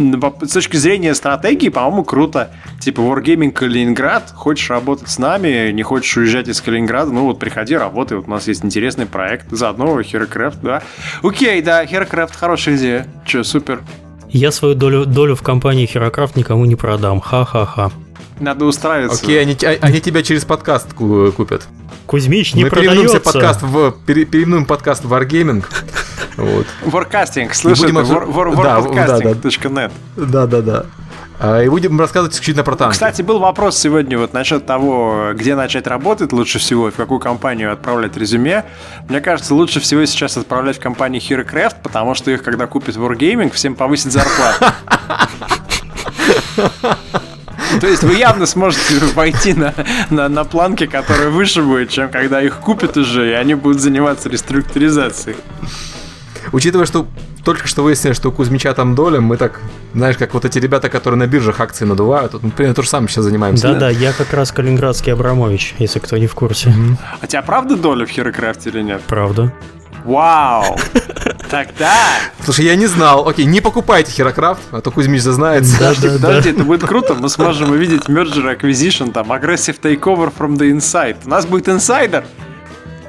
с точки зрения стратегии, по-моему, круто. Типа, Wargaming Калининград, хочешь работать с нами, не хочешь уезжать из Калининграда, ну вот приходи, работай, вот у нас есть интересный проект. Заодно Herocraft, да. Окей, да, Herocraft, хорошая идея. Че, супер. Я свою долю, долю в компании Herocraft никому не продам. Ха-ха-ха. Надо устраиваться. Окей, они, а, они тебя через подкаст купят. Кузьмич не Мы продается. подкаст в, переименуем подкаст в Wargaming. Вот. Warcasting, слышите? Warpodcasting.net. Да, да, да. А, и будем рассказывать исключительно про танки. Кстати, был вопрос сегодня вот насчет того, где начать работать лучше всего, в какую компанию отправлять резюме. Мне кажется, лучше всего сейчас отправлять в компанию HeroCraft, потому что их, когда купит Wargaming, всем повысит зарплату. То есть вы явно сможете пойти на, на, на планки, которые выше будет, чем когда их купят уже, и они будут заниматься реструктуризацией. Учитывая, что только что выяснили, что у Кузьмича там доля, мы так, знаешь, как вот эти ребята, которые на биржах акции надувают, вот мы примерно то же самое сейчас занимаемся. Да-да, я как раз калининградский Абрамович, если кто не в курсе. А тебя правда доля в Херокрафте или нет? Правда. Вау! (laughs) Тогда... Слушай, я не знал. Окей, не покупайте Херокрафт, а то Кузьмич зазнается. Да, подожди, это будет круто. Мы сможем увидеть Merger Acquisition, там, Aggressive Takeover from the Inside. У нас будет инсайдер.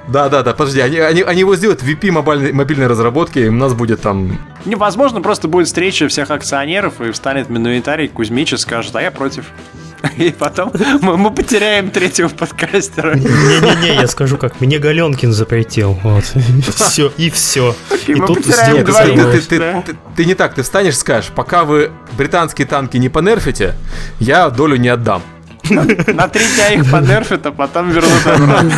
Да, да, да, подожди, они, они, они его сделают VP мобильной, мобильной разработки, и у нас будет там... Невозможно, просто будет встреча всех акционеров, и встанет минуитарий Кузьмич и скажет, а я против. (laughs) И потом мы, мы потеряем третьего подкастера. Не-не-не, я скажу как, мне Галенкин запретил. Вот. Все, и (laughs) все. И, и тут потеряем ты, ты, ты, да? ты, ты не так, ты встанешь и скажешь, пока вы британские танки не понерфите, я долю не отдам. На три дня их понерфят, а потом вернут обратно.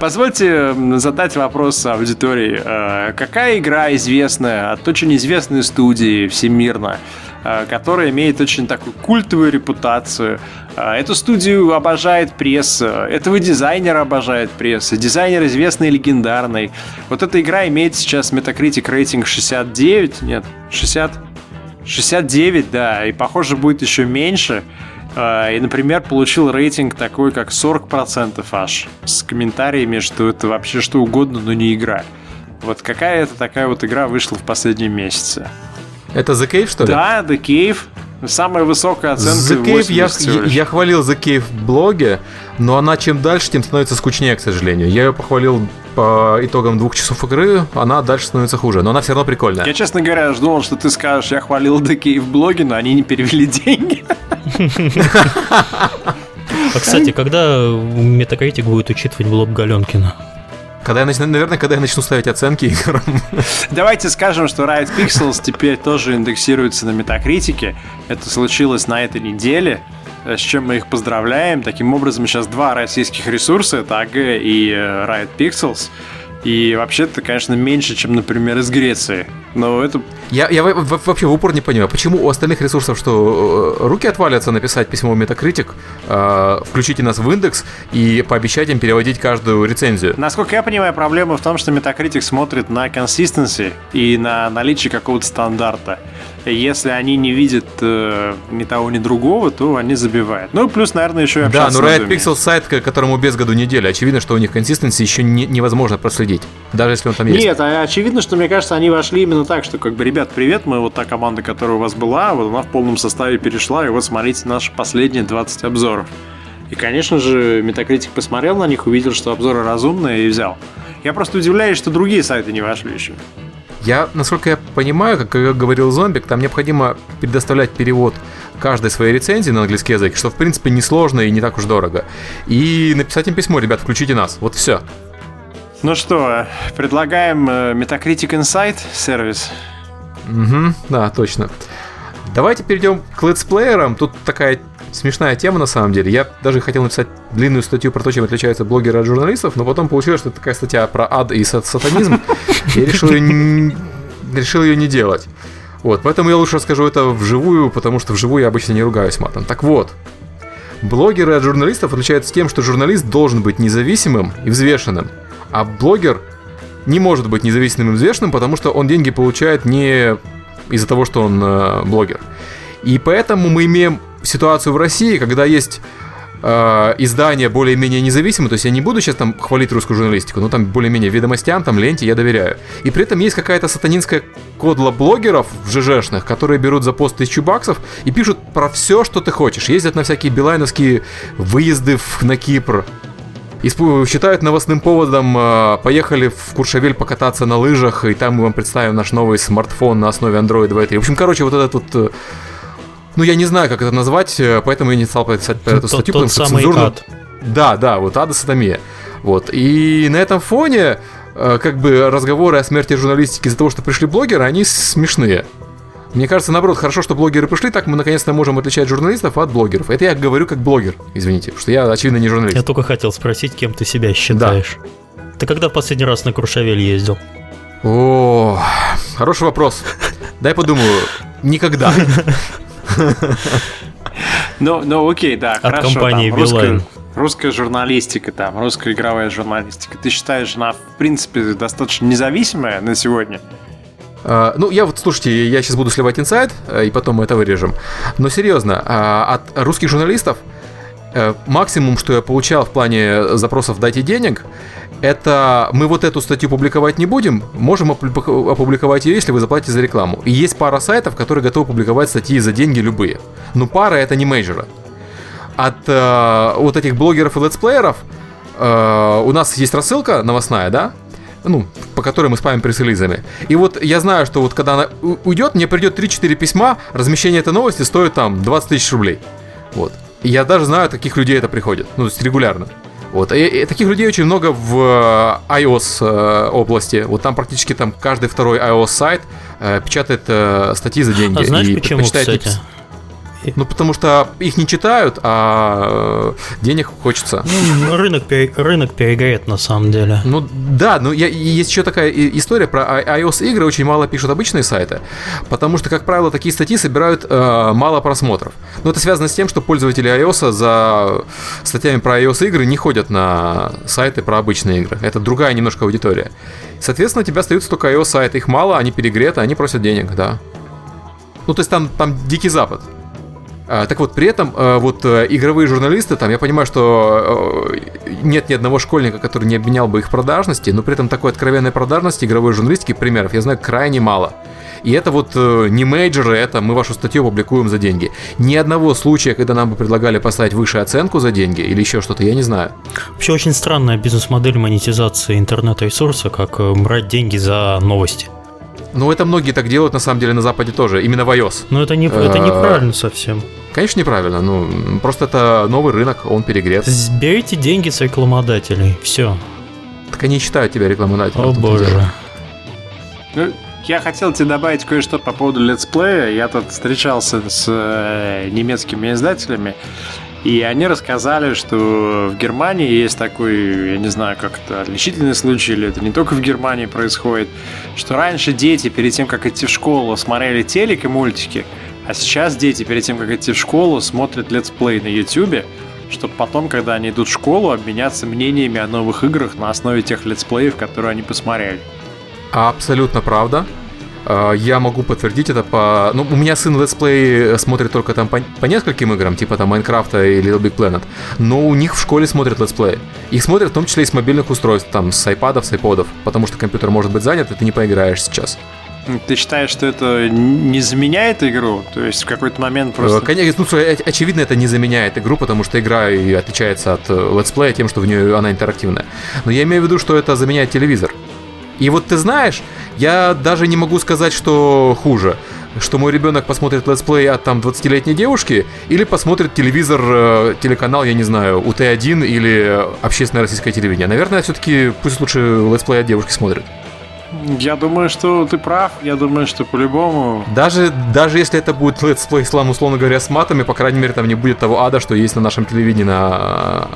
Позвольте задать вопрос аудитории. Э, какая игра известная от очень известной студии всемирно э, которая имеет очень такую культовую репутацию. Э, эту студию обожает пресса, этого дизайнера обожает пресса, дизайнер известный и легендарный. Вот эта игра имеет сейчас Metacritic рейтинг 69, нет, 60, 69, да, и похоже будет еще меньше. И, например, получил рейтинг такой, как 40% аж, с комментариями, что это вообще что угодно, но не игра. Вот какая это такая вот игра вышла в последнем месяце? Это The Cave, что ли? Да, The Cave. Самая высокая оценка The Cave я, я, я хвалил The Cave в блоге, но она чем дальше, тем становится скучнее, к сожалению. Я ее похвалил по итогам двух часов игры, она дальше становится хуже, но она все равно прикольная. Я, честно говоря, ждал, что ты скажешь, я хвалил Cave в блоге, но они не перевели деньги. А, кстати, когда Metacritic будет учитывать блог Галенкина? Когда я начну, наверное, когда я начну ставить оценки играм. Давайте скажем, что Riot Pixels теперь тоже индексируется на метакритике. Это случилось на этой неделе, с чем мы их поздравляем. Таким образом, сейчас два российских ресурса, это AG и э, Riot Pixels. И вообще-то, конечно, меньше, чем, например, из Греции. Но это... Я, я вообще в упор не понимаю, почему у остальных ресурсов что, э, руки отвалятся написать письмо в Metacritic, э, включите нас в индекс и пообещать им переводить каждую рецензию? Насколько я понимаю, проблема в том, что Metacritic смотрит на consistency и на наличие какого-то стандарта. Если они не видят э, ни того, ни другого, то они забивают. Ну, плюс, наверное, еще и Да, но Riot Pixel сайт, которому без году неделя. Очевидно, что у них консистенции еще не, невозможно проследить, даже если он там есть. Нет, а очевидно, что, мне кажется, они вошли именно так, что, как бы, ребят, привет, мы вот та команда, которая у вас была, вот она в полном составе перешла, и вот смотрите наши последние 20 обзоров. И, конечно же, Metacritic посмотрел на них, увидел, что обзоры разумные и взял. Я просто удивляюсь, что другие сайты не вошли еще. Я, насколько я понимаю, как говорил Зомбик, там необходимо предоставлять перевод каждой своей рецензии на английский язык, что в принципе несложно и не так уж дорого. И написать им письмо, ребят, включите нас. Вот все. Ну что, предлагаем э, Metacritic Insight сервис. Угу, да, точно. Давайте перейдем к летсплеерам. Тут такая смешная тема на самом деле. Я даже хотел написать длинную статью про то, чем отличаются блогеры от журналистов, но потом получилось, что это такая статья про ад и сатанизм. (laughs) Я решил ее не, решил ее не делать. Вот, поэтому я лучше расскажу это вживую, потому что вживую я обычно не ругаюсь матом. Так вот, блогеры от журналистов отличаются тем, что журналист должен быть независимым и взвешенным, а блогер не может быть независимым и взвешенным, потому что он деньги получает не из-за того, что он э, блогер. И поэтому мы имеем ситуацию в России, когда есть э, издания более-менее независимые, то есть я не буду сейчас там хвалить русскую журналистику, но там более-менее ведомостям, там ленте я доверяю. И при этом есть какая-то сатанинская кодла блогеров в ЖЖшных, которые берут за пост тысячу баксов и пишут про все, что ты хочешь. Ездят на всякие билайновские выезды в, на Кипр, считают новостным поводом э, поехали в Куршавель покататься на лыжах, и там мы вам представим наш новый смартфон на основе Android 2.3. В общем, короче, вот этот вот э, ну, я не знаю, как это назвать, э, поэтому я не стал писать про эту статью, тот, потому что цензурно... ад. Да, да, вот ада сатомия. Вот. И на этом фоне э, как бы разговоры о смерти журналистики из-за того, что пришли блогеры, они смешные. Мне кажется, наоборот, хорошо, что блогеры пришли, так мы наконец-то можем отличать журналистов от блогеров. Это я говорю как блогер, извините, что я, очевидно, не журналист. Я только хотел спросить, кем ты себя считаешь. Да. Ты когда в последний раз на Крушавель ездил? О, хороший вопрос. Дай подумаю. Никогда. (laughs) Ну, ну окей, да, От хорошо. компании Билайн. Русская журналистика, там, русская игровая журналистика. Ты считаешь, она, в принципе, достаточно независимая на сегодня? Uh, ну, я вот, слушайте, я сейчас буду сливать инсайд, uh, и потом мы это вырежем. Но серьезно, uh, от русских журналистов э, максимум, что я получал в плане запросов «дайте денег», это мы вот эту статью публиковать не будем, можем опубликовать ее, если вы заплатите за рекламу. И есть пара сайтов, которые готовы публиковать статьи за деньги любые. Но пара это не мейджора. От э, вот этих блогеров и летсплееров э, у нас есть рассылка новостная, да? ну, по которой мы спамим пресс-релизами. И вот я знаю, что вот когда она уйдет, мне придет 3-4 письма, размещение этой новости стоит там 20 тысяч рублей. Вот. Я даже знаю, от каких людей это приходит. Ну, то есть регулярно. Вот. И, и таких людей очень много в э, iOS э, области. Вот там практически там каждый второй iOS сайт э, печатает э, статьи за деньги. А знаешь и почему, кстати? Ну, потому что их не читают, а э, денег хочется. Ну, рынок, рынок перегорит на самом деле. Ну, да, но я, есть еще такая история про iOS-игры, очень мало пишут обычные сайты, потому что, как правило, такие статьи собирают э, мало просмотров. Но это связано с тем, что пользователи iOS за статьями про iOS-игры не ходят на сайты про обычные игры. Это другая немножко аудитория. Соответственно, у тебя остаются только iOS-сайты, их мало, они перегреты, они просят денег, да. Ну, то есть там, там дикий запад. А, так вот, при этом а, вот э, игровые журналисты, там, я понимаю, что э, нет ни одного школьника, который не обменял бы их продажности, но при этом такой откровенной продажности игровой журналистики примеров я знаю крайне мало. И это вот э, не мейджоры, это мы вашу статью публикуем за деньги. Ни одного случая, когда нам бы предлагали поставить выше оценку за деньги или еще что-то, я не знаю. Вообще очень странная бизнес-модель монетизации интернет-ресурса, как брать деньги за новости. Ну, это многие так делают, на самом деле, на Западе тоже, именно в iOS. Но это, не, это неправильно совсем. Конечно, неправильно. Ну, просто это новый рынок, он перегрет. Берите деньги с рекламодателей. Все. Так они считают тебя рекламодателем. О боже. Ну, я хотел тебе добавить кое-что по поводу летсплея. Я тут встречался с э, немецкими издателями, и они рассказали, что в Германии есть такой, я не знаю, как это отличительный случай, или это не только в Германии происходит, что раньше дети перед тем, как идти в школу, смотрели телек и мультики, а сейчас дети, перед тем, как идти в школу, смотрят летсплей на YouTube, чтобы потом, когда они идут в школу, обменяться мнениями о новых играх на основе тех летсплеев, которые они посмотрели. Абсолютно правда. А, я могу подтвердить это по... Ну, у меня сын летсплей смотрит только там по, по нескольким играм, типа там Майнкрафта и Little Big Planet, но у них в школе смотрят летсплей. Их смотрят в том числе и с мобильных устройств, там, с айпадов, с айподов, потому что компьютер может быть занят, и ты не поиграешь сейчас. Ты считаешь, что это не заменяет игру? То есть в какой-то момент просто... Э, конечно, ну, очевидно, это не заменяет игру, потому что игра отличается от э, летсплея тем, что в нее она интерактивная. Но я имею в виду, что это заменяет телевизор. И вот ты знаешь, я даже не могу сказать, что хуже что мой ребенок посмотрит летсплей от там 20-летней девушки или посмотрит телевизор, э, телеканал, я не знаю, УТ-1 или общественное российское телевидение. Наверное, все-таки пусть лучше летсплей от девушки смотрит. Я думаю, что ты прав. Я думаю, что по-любому... Даже, даже если это будет летсплей, слам, условно говоря, с матами, по крайней мере, там не будет того ада, что есть на нашем телевидении на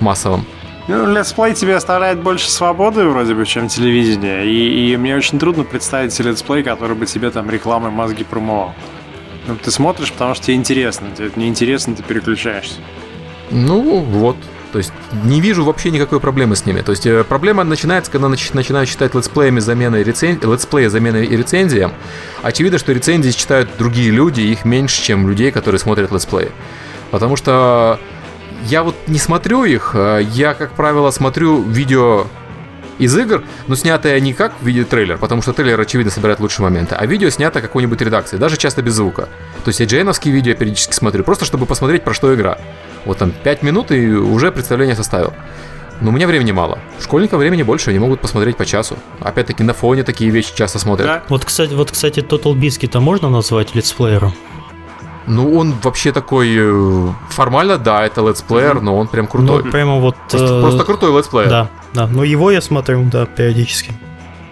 массовом. Ну, летсплей тебе оставляет больше свободы, вроде бы, чем телевидение. И, и мне очень трудно представить летсплей, который бы тебе там рекламой мозги промывал. Ну, ты смотришь, потому что тебе интересно. Тебе неинтересно, ты переключаешься. Ну, вот. То есть не вижу вообще никакой проблемы с ними. То есть э, проблема начинается, когда нач- начинают считать летсплеями заменой рецен... летсплея заменой и рецензиям. Очевидно, что рецензии читают другие люди, их меньше, чем людей, которые смотрят летсплеи. Потому что я вот не смотрю их, а я, как правило, смотрю видео из игр, но снятое не как в виде трейлер, потому что трейлер, очевидно, собирает лучшие моменты, а видео снято какой-нибудь редакцией, даже часто без звука. То есть я джейновские видео периодически смотрю, просто чтобы посмотреть, про что игра. Вот там 5 минут и уже представление составил. Но у меня времени мало. Школьникам времени больше, они могут посмотреть по часу. Опять-таки на фоне такие вещи часто смотрят. Да. Вот, кстати, вот, кстати, TotalBiscuit можно назвать летсплеером? Ну, он вообще такой... Э, формально, да, это летсплеер, но он прям крутой. Ну, прямо вот... Просто, э, просто крутой летсплеер. Да, да. Но его я смотрю, да, периодически.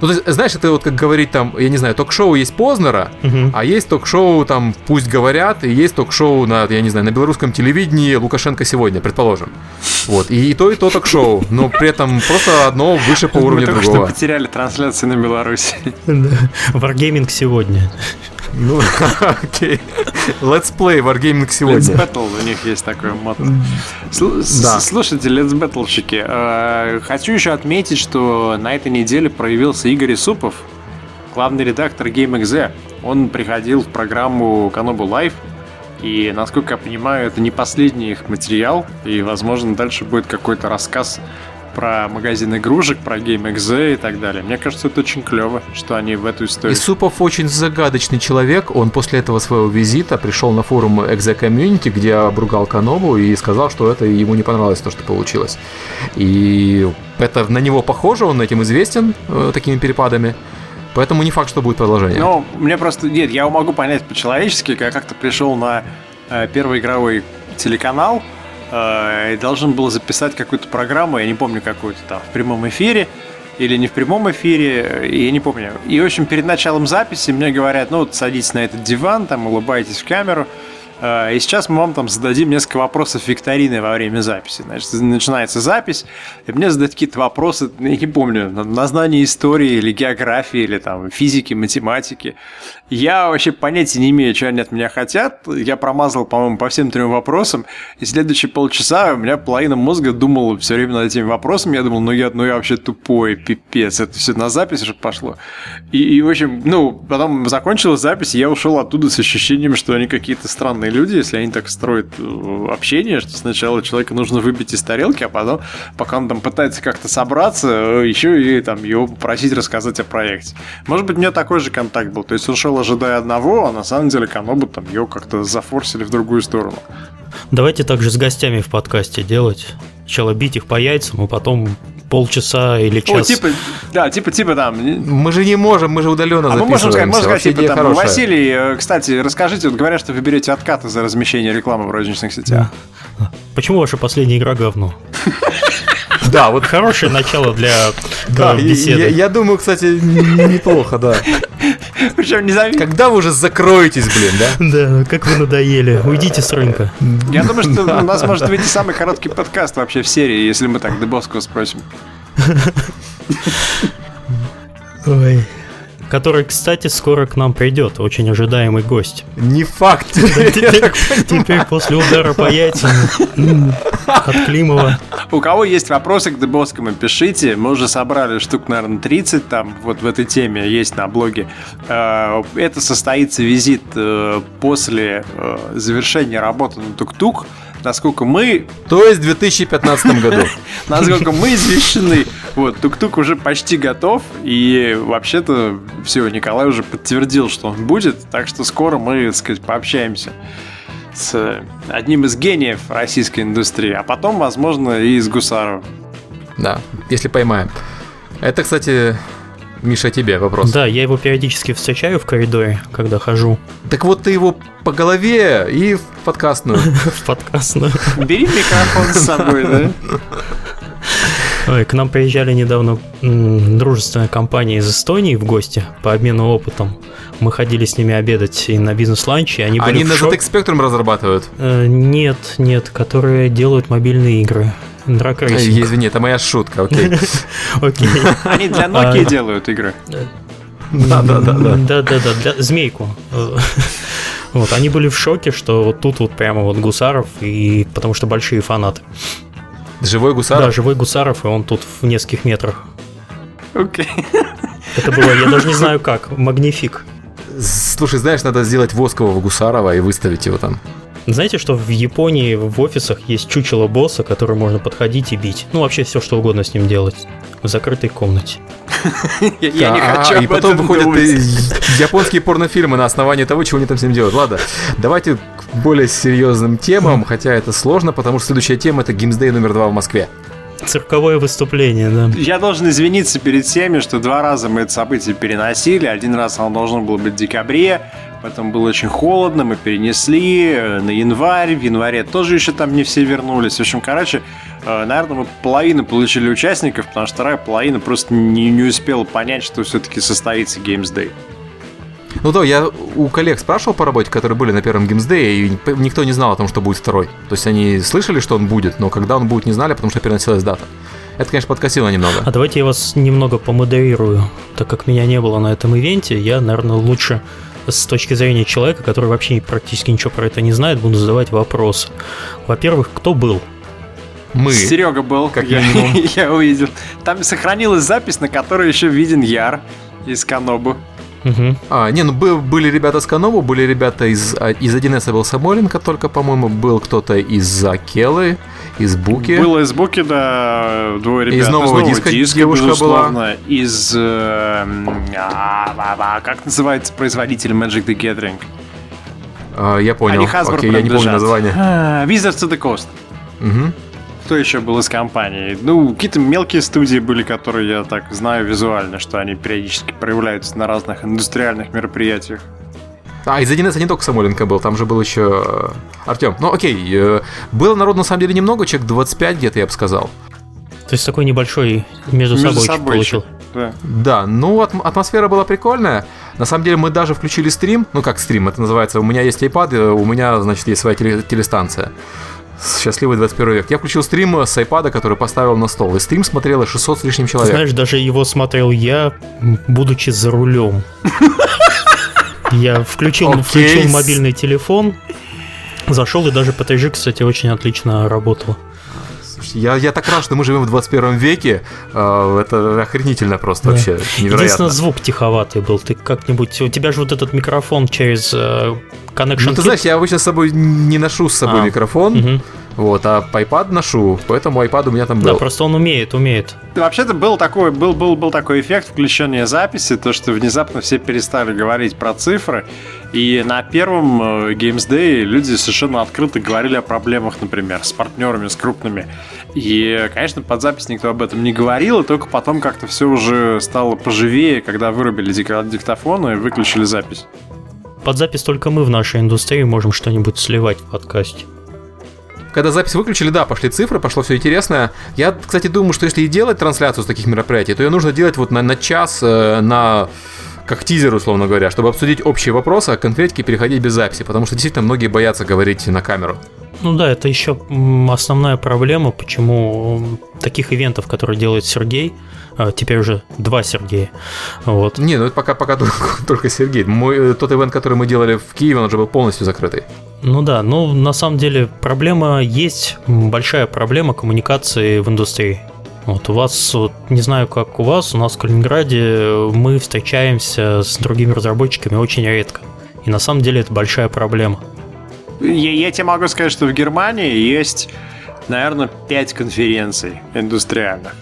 Ну, то есть, знаешь, это вот как говорить там, я не знаю, ток-шоу есть Познера, угу. а есть ток-шоу там «Пусть говорят», и есть ток-шоу на, я не знаю, на белорусском телевидении «Лукашенко сегодня», предположим. Вот, и, и то, и то ток-шоу, но при этом просто одно выше по уровню Мы другого. Мы что потеряли трансляции на Беларуси. (laughs) Wargaming сегодня. Ну, (laughs) окей. Let's play Wargaming сегодня. Let's Battle у них есть такой мод. Да. Слушайте, Let's Battleshики, э, хочу еще отметить, что на этой неделе проявился Игорь Супов, главный редактор GameXZ. Он приходил в программу Канобу Live, и, насколько я понимаю, это не последний их материал, и, возможно, дальше будет какой-то рассказ про магазин игрушек, про GameXZ и так далее. Мне кажется, это очень клево, что они в эту историю. Исупов очень загадочный человек. Он после этого своего визита пришел на форум Exe Community, где обругал Канобу и сказал, что это ему не понравилось то, что получилось. И это на него похоже, он этим известен, э, такими перепадами. Поэтому не факт, что будет продолжение. Ну, мне просто... Нет, я могу понять по-человечески, когда как-то пришел на э, первый игровой телеканал, э, должен был записать какую-то программу, я не помню какую-то там, в прямом эфире или не в прямом эфире, я не помню. И, в общем, перед началом записи мне говорят, ну, вот садитесь на этот диван, там, улыбайтесь в камеру, Э, и сейчас мы вам там зададим несколько вопросов викторины во время записи. Значит, начинается запись, и мне задают какие-то вопросы, я не помню, на знание истории или географии, или там физики, математики. Я вообще понятия не имею, что они от меня хотят. Я промазал, по-моему, по всем трем вопросам, и следующие полчаса у меня половина мозга думала все время над этими вопросами. Я думал, ну я, ну я вообще тупой, пипец, это все на запись уже пошло. И, и в общем, ну, потом закончилась запись, и я ушел оттуда с ощущением, что они какие-то странные люди, если они так строят э, общение, что сначала человека нужно выбить из тарелки, а потом, пока он там пытается как-то собраться, э, еще и там его попросить рассказать о проекте. Может быть, у меня такой же контакт был. То есть он шел, ожидая одного, а на самом деле Канобу там его как-то зафорсили в другую сторону. Давайте также с гостями в подкасте делать. Сначала бить их по яйцам, а потом полчаса или час. О, типа, да, типа, типа там. Мы же не можем, мы же удаленно а мы можем сказать, можно сказать, типа, там, Василий, э, кстати, расскажите, вот говорят, что вы берете откаты за размещение рекламы в розничных сетях. Почему ваша последняя игра говно? (laughs) (laughs) Да, вот хорошее начало для да, беседы. Я, я думаю, кстати, неплохо, да. (laughs) Причем не заметил. Когда вы уже закроетесь, блин, да? (laughs) Да, как вы надоели. Уйдите с рынка. Я думаю, что у нас может выйти самый короткий подкаст вообще в серии, если мы так Дебовского спросим. Ой который, кстати, скоро к нам придет, очень ожидаемый гость. Не факт. (laughs) Теперь после удара по яйцам от Климова. У кого есть вопросы к Дебоскому, пишите. Мы уже собрали штук, наверное, 30 там вот в этой теме есть на блоге. Э, это состоится визит э, после э, завершения работы на Тук-Тук насколько мы... То есть в 2015 году. (laughs) Насколько мы извещены. Вот, тук-тук уже почти готов, и вообще-то все, Николай уже подтвердил, что он будет, так что скоро мы, так сказать, пообщаемся с одним из гениев российской индустрии, а потом, возможно, и с Гусаром. Да, если поймаем. Это, кстати, Миша, тебе вопрос. Да, я его периодически встречаю в коридоре, когда хожу. Так вот ты его по голове и в подкастную. (laughs) В подкастную. Бери микрофон с собой, да? Ой, к нам приезжали недавно дружественная компания из Эстонии в гости по обмену опытом. Мы ходили с ними обедать и на бизнес-ланч, и они были Они на ZX Spectrum разрабатывают? Э, нет, нет, которые делают мобильные игры. Drag Racing. Извини, это моя шутка, окей. (laughs) Окей. Они для Nokia а, делают игры. Да, да, да, да. Да, да, да, для змейку. (laughs) Вот, они были в шоке, что вот тут вот прямо вот Гусаров, и потому что большие фанаты. Живой Гусаров? Да, живой Гусаров, и он тут в нескольких метрах. Окей. Это было, я даже не (laughs) знаю как, магнифик. Слушай, знаешь, надо сделать воскового Гусарова и выставить его там. Знаете, что в Японии в офисах есть чучело босса, который можно подходить и бить? Ну, вообще все, что угодно с ним делать. В закрытой комнате. (laughs) Я не хочу И потом выходят японские порнофильмы на основании того, чего они там с ним делают. Ладно, давайте к более серьезным темам, хотя это сложно, потому что следующая тема это Гимсдей номер два в Москве. Цирковое выступление, да. Я должен извиниться перед всеми, что два раза мы это событие переносили. Один раз оно должно было быть в декабре, Потом было очень холодно, мы перенесли э, на январь. В январе тоже еще там не все вернулись. В общем, короче, э, наверное, мы половину получили участников, потому что вторая половина просто не, не успела понять, что все-таки состоится Games Day. Ну да, я у коллег спрашивал по работе, которые были на первом Games Day, и никто не знал о том, что будет второй. То есть они слышали, что он будет, но когда он будет, не знали, потому что переносилась дата. Это, конечно, подкосило немного. А давайте я вас немного помодерирую. Так как меня не было на этом ивенте, я, наверное, лучше с точки зрения человека, который вообще практически ничего про это не знает, буду задавать вопросы. Во-первых, кто был? Мы. Серега был, как я, (laughs) я увидел. Там сохранилась запись, на которой еще виден Яр из Канобу. Угу. А, не, ну были ребята с Канобу, были ребята из, а, из 1С был Самойленко только, по-моему, был кто-то из Акелы, из Буки. Было из Буки, да, двое ребят. Из нового, из нового диска, диска девушка безусловно. была. Из... Э, а, а, а, как называется производитель Magic the Gathering? А, я понял. Они Окей, я не помню название. А, Wizards of the Coast. Угу. Кто еще был из компании? Ну, какие-то мелкие студии были, которые я так знаю визуально, что они периодически проявляются на разных индустриальных мероприятиях. А, из 1С не только Самойленко был, там же был еще э, Артем. Ну, окей, э, было народ на самом деле немного, человек 25 где-то, я бы сказал. То есть такой небольшой между, между собой получил. да. Да, ну атм- атмосфера была прикольная. На самом деле мы даже включили стрим, ну как стрим, это называется, у меня есть iPad, у меня, значит, есть своя теле- телестанция. Счастливый 21 век. Я включил стрим с iPad, который поставил на стол. И стрим смотрело 600 с лишним человек. Знаешь, даже его смотрел я, будучи за рулем. (laughs) Я включил, Окей. включил мобильный телефон, зашел и даже PTG, кстати, очень отлично работало. Я, я так рад, что мы живем в 21 веке. Э, Это охренительно просто Да. вообще. Единственное, Невероятно. звук тиховатый был. Ты как-нибудь... У тебя же вот этот микрофон через э, Connection Ну, ты Kit. знаешь, я обычно с собой не ношу с собой А. микрофон, Мгм. Вот, а iPad ношу, поэтому iPad у меня там Да, был. просто он умеет, умеет. Вообще-то был такой, был, был, был такой эффект включения записи, то что внезапно все перестали говорить про цифры, и на первом э, Games Day люди совершенно открыто говорили о проблемах, например, с партнерами, с крупными. И, конечно, под запись никто об этом не говорил, и только потом как-то все уже стало поживее, когда вырубили дик- диктофон и выключили запись. Под запись только мы в нашей индустрии можем что-нибудь сливать в подкасте. Когда запись выключили, да, пошли цифры, пошло все интересное. Я, кстати, думаю, что если и делать трансляцию с таких мероприятий, то ее нужно делать вот на, на час, э, на как тизер, условно говоря, чтобы обсудить общие вопросы, а к конкретике переходить без записи, потому что действительно многие боятся говорить на камеру. Ну да, это еще основная проблема, почему таких ивентов, которые делает Сергей, теперь уже два Сергея, вот, Не, ну это пока, пока только, (laughs) только Сергей. Мой, э, тот ивент, который мы делали в Киеве, он уже был полностью закрытый. Ну да, ну на самом деле проблема есть, большая проблема коммуникации в индустрии. Вот у вас, вот, не знаю как у вас, у нас в Калининграде э, мы встречаемся с другими разработчиками очень редко. И на самом деле это большая проблема. Я, я тебе могу сказать, что в Германии есть, наверное, пять конференций индустриальных.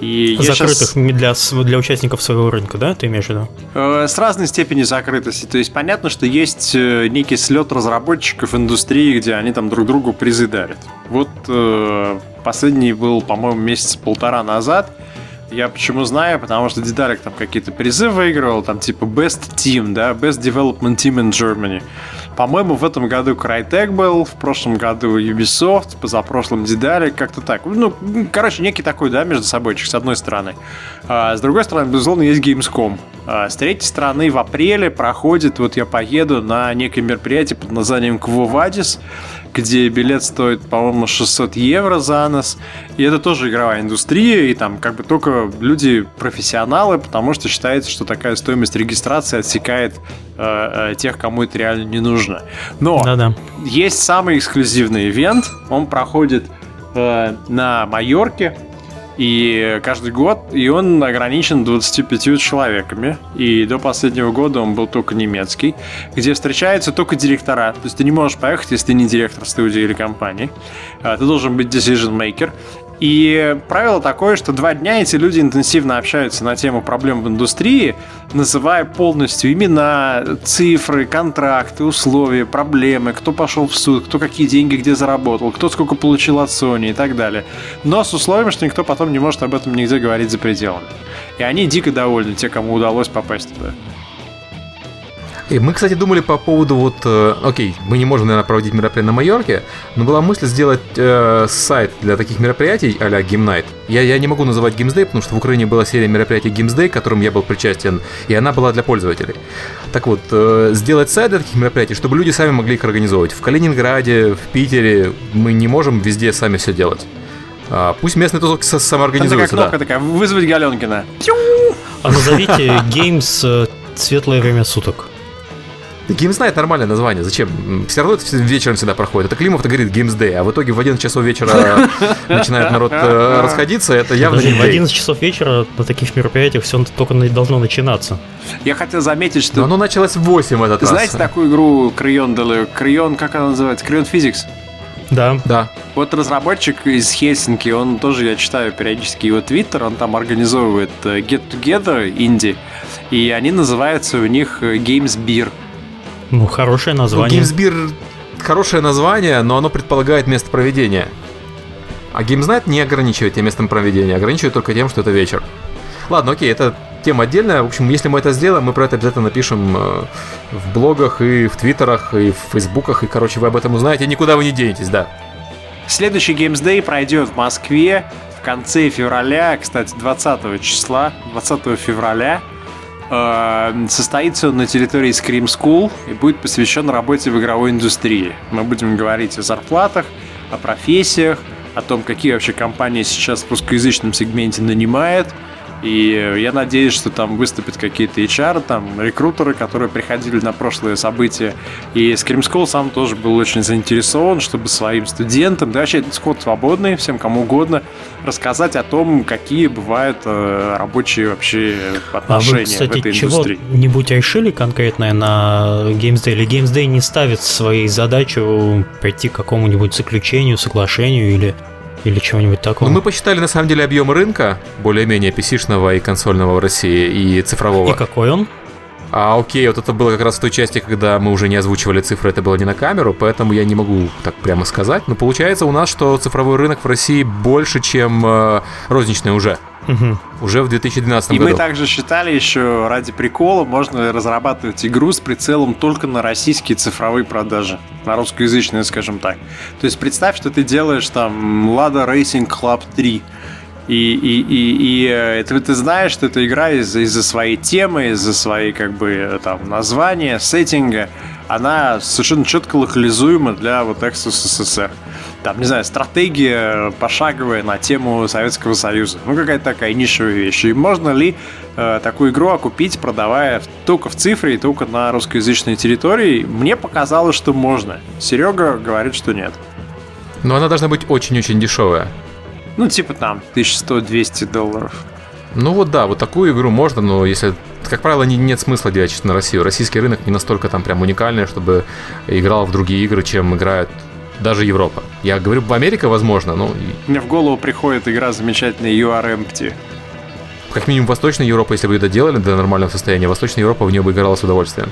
И Закрытых м, для, для участников своего рынка, да, ты имеешь в виду? Э, С разной степенью закрытости. То есть понятно, что есть э, некий слет разработчиков индустрии, где они там друг другу призы дарят. Вот э, последний был, по-моему, месяца полтора назад. Я почему знаю, потому что Дидалик там какие-то призы выигрывал, там типа Best Team, да, Best Development Team in Germany. По-моему, в этом году Crytek был, в прошлом году Ubisoft, позапрошлом Дидалик, как-то так. Ну, короче, некий такой, да, между собойчик, с одной стороны. А, с другой стороны, безусловно, есть Gamescom. А, с третьей стороны, в апреле проходит, вот я поеду на некое мероприятие под названием Quo Vadis, где билет стоит, по-моему, 600 евро за нос. И это тоже игровая индустрия, и там как бы только люди профессионалы, потому что считается, что такая стоимость регистрации отсекает э, э, тех, кому это реально не нужно. Но Да-да. есть самый эксклюзивный ивент. Он проходит э, на Майорке. И каждый год, и он ограничен 25 человеками. И до последнего года он был только немецкий, где встречаются только директора. То есть ты не можешь поехать, если ты не директор студии или компании. А, Ты должен быть decision maker. И правило такое, что два дня эти люди интенсивно общаются на тему проблем в индустрии, называя полностью имена, цифры, контракты, условия, проблемы, кто пошел в суд, кто какие деньги где заработал, кто сколько получил от Sony и так далее. Но с условием, что никто потом не может об этом нигде говорить за пределами. И они дико довольны, те, кому удалось попасть туда. И мы, кстати, думали по поводу вот, э, окей, мы не можем, наверное, проводить мероприятие на Майорке, но была мысль сделать э, сайт для таких мероприятий а-ля Game Night. Я, я не могу называть Games Day, потому что в Украине была серия мероприятий Games Day, к которым я был причастен, и она была для пользователей. Так вот, э, сделать сайт для таких мероприятий, чтобы люди сами могли их организовывать. В Калининграде, в Питере мы не можем везде сами все делать. А, пусть местные тусовки са- Там такая самоорганизуются, да. кнопка такая, вызвать Галенкина. А назовите Games э, светлое время суток. Games Night нормальное название, зачем? Все равно это вечером всегда проходит. Это Климов-то говорит Games Day, а в итоге в 11 часов вечера (laughs) начинает народ э, расходиться, это явно не в Day. 11 часов вечера на таких мероприятиях все только должно начинаться. Я хотел заметить, что Но оно началось в 8 в этот раз. Знаете такую игру Del- Crayon, как она называется? Crayon Physics? Да. Да. Вот разработчик из Хельсинки, он тоже, я читаю периодически его твиттер, он там организовывает э, Get Together инди, и они называются у них э, Games Beer. Ну, хорошее Ну, название. Gamesbeer хорошее название, но оно предполагает место проведения. А Night не ограничивает тем местом проведения, ограничивает только тем, что это вечер. Ладно, окей, это тема отдельная. В общем, если мы это сделаем, мы про это обязательно напишем э, в блогах и в твиттерах, и в фейсбуках, и, короче, вы об этом узнаете, никуда вы не денетесь, да. Следующий Games Day пройдет в Москве в конце февраля, кстати, 20 числа, 20 февраля, состоится он на территории Scream School и будет посвящен работе в игровой индустрии. Мы будем говорить о зарплатах, о профессиях, о том, какие вообще компании сейчас в русскоязычном сегменте нанимают – и я надеюсь, что там выступят какие-то HR, там рекрутеры, которые приходили на прошлые события. И Scream School сам тоже был очень заинтересован, чтобы своим студентам, да вообще сход свободный, всем кому угодно, рассказать о том, какие бывают э, рабочие вообще отношения а вы, кстати, в этой индустрии. чего-нибудь решили конкретное на Games Day? Или Games Day не ставит своей задачу прийти к какому-нибудь заключению, соглашению или или чего-нибудь такого. Ну, мы посчитали, на самом деле, объем рынка, более-менее PC-шного и консольного в России, и цифрового. И какой он? А окей, вот это было как раз в той части, когда мы уже не озвучивали цифры, это было не на камеру, поэтому я не могу так прямо сказать. Но получается у нас, что цифровой рынок в России больше, чем э, розничный уже. Угу. Уже в 2012 и году. И мы также считали еще ради прикола, можно разрабатывать игру с прицелом только на российские цифровые продажи. На русскоязычные, скажем так. То есть представь, что ты делаешь там Lada Racing Club 3. И, и, и, и это ты знаешь, что эта игра из-за из своей темы, из-за своей как бы там названия, сеттинга, она совершенно четко локализуема для вот Exos СССР там, не знаю, стратегия пошаговая на тему Советского Союза. Ну, какая-то такая нишевая вещь. И можно ли э, такую игру окупить, продавая только в цифре и только на русскоязычной территории? Мне показалось, что можно. Серега говорит, что нет. Но она должна быть очень-очень дешевая. Ну, типа там 1100-200 долларов. Ну вот да, вот такую игру можно, но если как правило, не, нет смысла делать на Россию. Российский рынок не настолько там прям уникальный, чтобы играл в другие игры, чем играют даже Европа. Я говорю, в Америке возможно, но... Мне в голову приходит игра замечательная You Are Empty. Как минимум Восточная Европа, если бы ее доделали до нормального состояния, Восточная Европа в нее бы играла с удовольствием.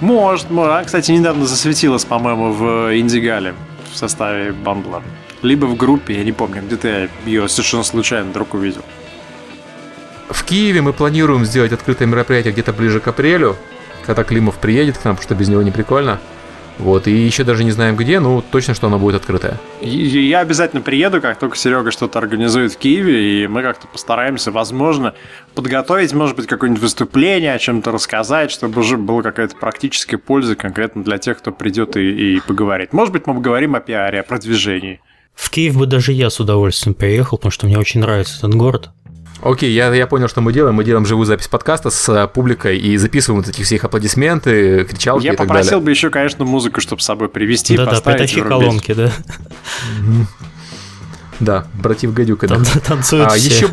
Может, может. Она, кстати, недавно засветилась, по-моему, в Индигале в составе бандла. Либо в группе, я не помню, где-то я ее совершенно случайно вдруг увидел. В Киеве мы планируем сделать открытое мероприятие где-то ближе к апрелю, когда Климов приедет к нам, потому что без него не прикольно. Вот, и еще даже не знаем где, но точно, что оно будет открытое. Я обязательно приеду, как только Серега что-то организует в Киеве, и мы как-то постараемся, возможно, подготовить, может быть, какое-нибудь выступление, о чем-то рассказать, чтобы уже была какая-то практическая польза конкретно для тех, кто придет и, и поговорит. Может быть, мы поговорим о пиаре, о продвижении. В Киев бы даже я с удовольствием приехал, потому что мне очень нравится этот город. Окей, я, я понял, что мы делаем. Мы делаем живую запись подкаста с э, публикой и записываем вот эти все их аплодисменты, кричалки я и так далее. Я попросил бы еще, конечно, музыку, чтобы с собой привезти, Да-да, притащи колонки, да. Да, братив Гадюка. Да. (laughs) Танцуют а, все. Еще,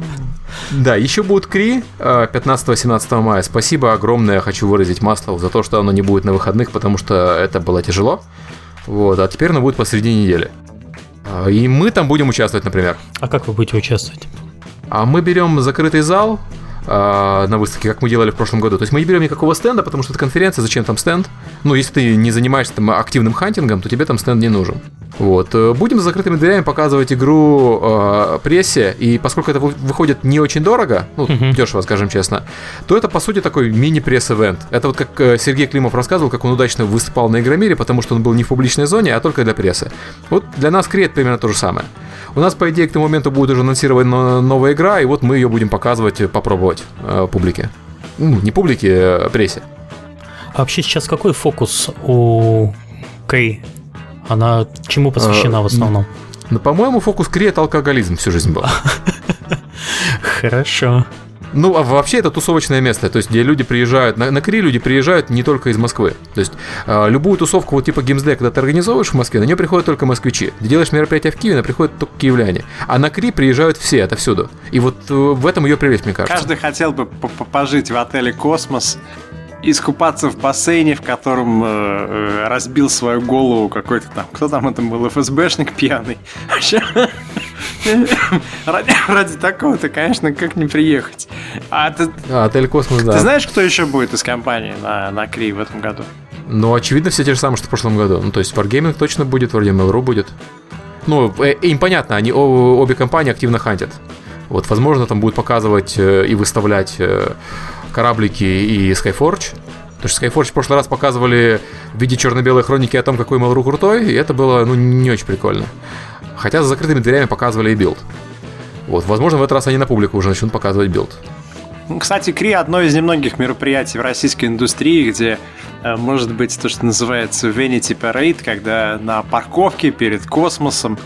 да, еще будет Кри 15-17 э, мая. Спасибо огромное, хочу выразить Маслову за то, что оно не будет на выходных, потому что это было тяжело. Вот, а теперь оно будет посреди недели. А, и мы там будем участвовать, например. А как вы будете участвовать? А мы берем закрытый зал, а, на выставке, как мы делали в прошлом году. То есть мы не берем никакого стенда, потому что это конференция, зачем там стенд? Ну, если ты не занимаешься там активным хантингом, то тебе там стенд не нужен. Вот. Э, будем с закрытыми дверями показывать игру э, прессе, и поскольку это выходит не очень дорого, ну, uh-huh. дешево, скажем честно, то это, по сути, такой мини-пресс-эвент. Это вот как э, Сергей Климов рассказывал, как он удачно выступал на Игромире, потому что он был не в публичной зоне, а только для прессы. Вот для нас Крет примерно то же самое. У нас, по идее, к тому моменту будет уже анонсирована новая игра, и вот мы ее будем показывать, попробовать э, публике. Ну, не публике, а прессе. А вообще сейчас какой фокус у Кей? Она чему посвящена а, в основном? Ну, по-моему, фокус Кри это алкоголизм всю жизнь был. (laughs) Хорошо. Ну, а вообще это тусовочное место, то есть где люди приезжают, на, на Кри люди приезжают не только из Москвы. То есть э, любую тусовку вот типа Геймсдэй, когда ты организовываешь в Москве, на нее приходят только москвичи. Ты делаешь мероприятие в Киеве, на приходят только киевляне. А на Кри приезжают все отовсюду. И вот э, в этом ее прелесть, мне кажется. Каждый хотел бы пожить в отеле «Космос», искупаться в бассейне, в котором э, э, разбил свою голову какой-то там, кто там это был, ФСБшник пьяный. ради, ради такого-то, конечно, как не приехать. А, ты, а, отель Космос, да. Ты знаешь, кто еще будет из компании на, на КРИ в этом году? Ну, очевидно, все те же самые, что в прошлом году. Ну, то есть Wargaming точно будет, вроде Mail.ru будет. Ну, э, им понятно, они обе компании активно хантят. Вот, возможно, там будут показывать э, и выставлять э, кораблики и Skyforge. Потому что Skyforge в прошлый раз показывали в виде черно-белой хроники о том, какой Mail.ru крутой, и это было, ну, не очень прикольно. Хотя за закрытыми дверями показывали и билд. Вот, возможно, в этот раз они на публику уже начнут показывать билд. Ну, кстати, КРИ одно из немногих мероприятий в российской индустрии, где э, может быть то, что называется vanity parade, когда на парковке перед «Космосом»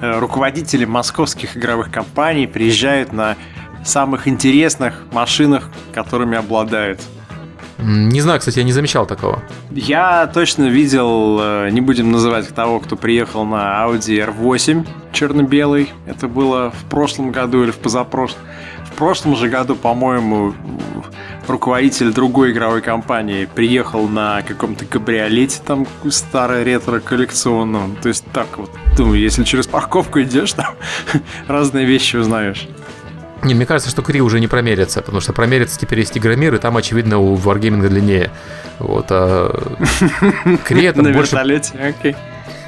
э, руководители московских игровых компаний приезжают на самых интересных машинах, которыми обладают. Не знаю, кстати, я не замечал такого. Я точно видел, э, не будем называть того, кто приехал на Audi R8 черно-белый. Это было в прошлом году или в позапрошлом. В прошлом же году, по-моему, руководитель другой игровой компании приехал на каком-то кабриолете там старое ретро коллекционном. То есть так вот, думаю, если через парковку идешь, там (laughs) разные вещи узнаешь. Не, мне кажется, что Кри уже не промерится, потому что промерится теперь есть Игромир, и там, очевидно, у Wargaming длиннее. Вот, а (laughs) Кри это На больше... вертолете, окей.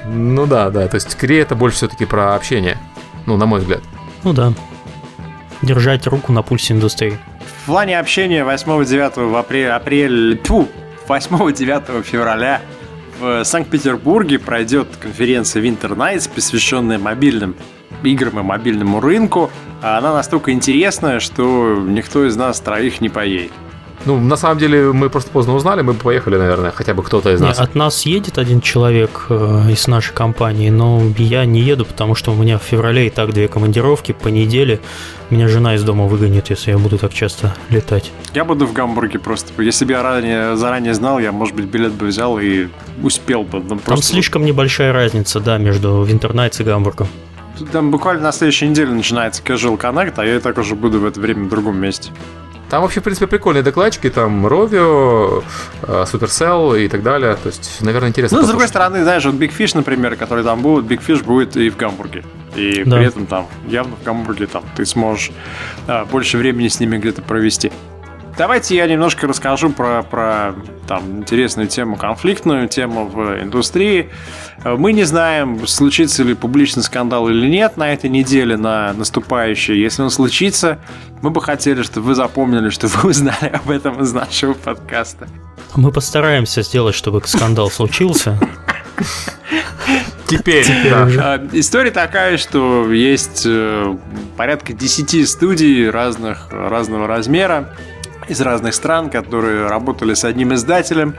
Ну да, да, то есть Кри это больше все-таки про общение. Ну, на мой взгляд. Ну да. Держать руку на пульсе индустрии. В плане общения 8-9 в апреле, апрель, тьфу, 8-9 февраля в Санкт-Петербурге пройдет конференция Winter Nights, посвященная мобильным играм и мобильному рынку. А Она настолько интересная, что никто из нас троих не поедет. Ну, на самом деле, мы просто поздно узнали, мы бы поехали, наверное, хотя бы кто-то из Не, нас. от нас едет один человек э, из нашей компании, но я не еду, потому что у меня в феврале и так две командировки по неделе. Меня жена из дома выгонит, если я буду так часто летать. Я буду в Гамбурге просто. Если бы я ранее, заранее знал, я, может быть, билет бы взял и успел бы. Ну, Там просто слишком небольшая разница, да, между Винтернайтс и Гамбургом. Там буквально на следующей неделе начинается Casual Connect, а я и так уже буду в это время в другом месте. Там вообще, в принципе, прикольные докладчики, там Rovio, э, Supercell и так далее. То есть, наверное, интересно. Ну, с другой послушать. стороны, знаешь, вот Big Fish, например, который там будет, Big Fish будет и в Гамбурге. И Да. при этом там, явно в Гамбурге там ты сможешь а, больше времени с ними где-то провести. Давайте я немножко расскажу про, про там, интересную тему, конфликтную тему в индустрии. Мы не знаем, случится ли публичный скандал или нет на этой неделе, на наступающей. Если он случится, мы бы хотели, чтобы вы запомнили, что вы узнали об этом из нашего подкаста. Мы постараемся сделать, чтобы скандал случился. Теперь, да. А, История такая, что есть э, порядка 10 студий разных, разного размера из разных стран, которые работали с одним издателем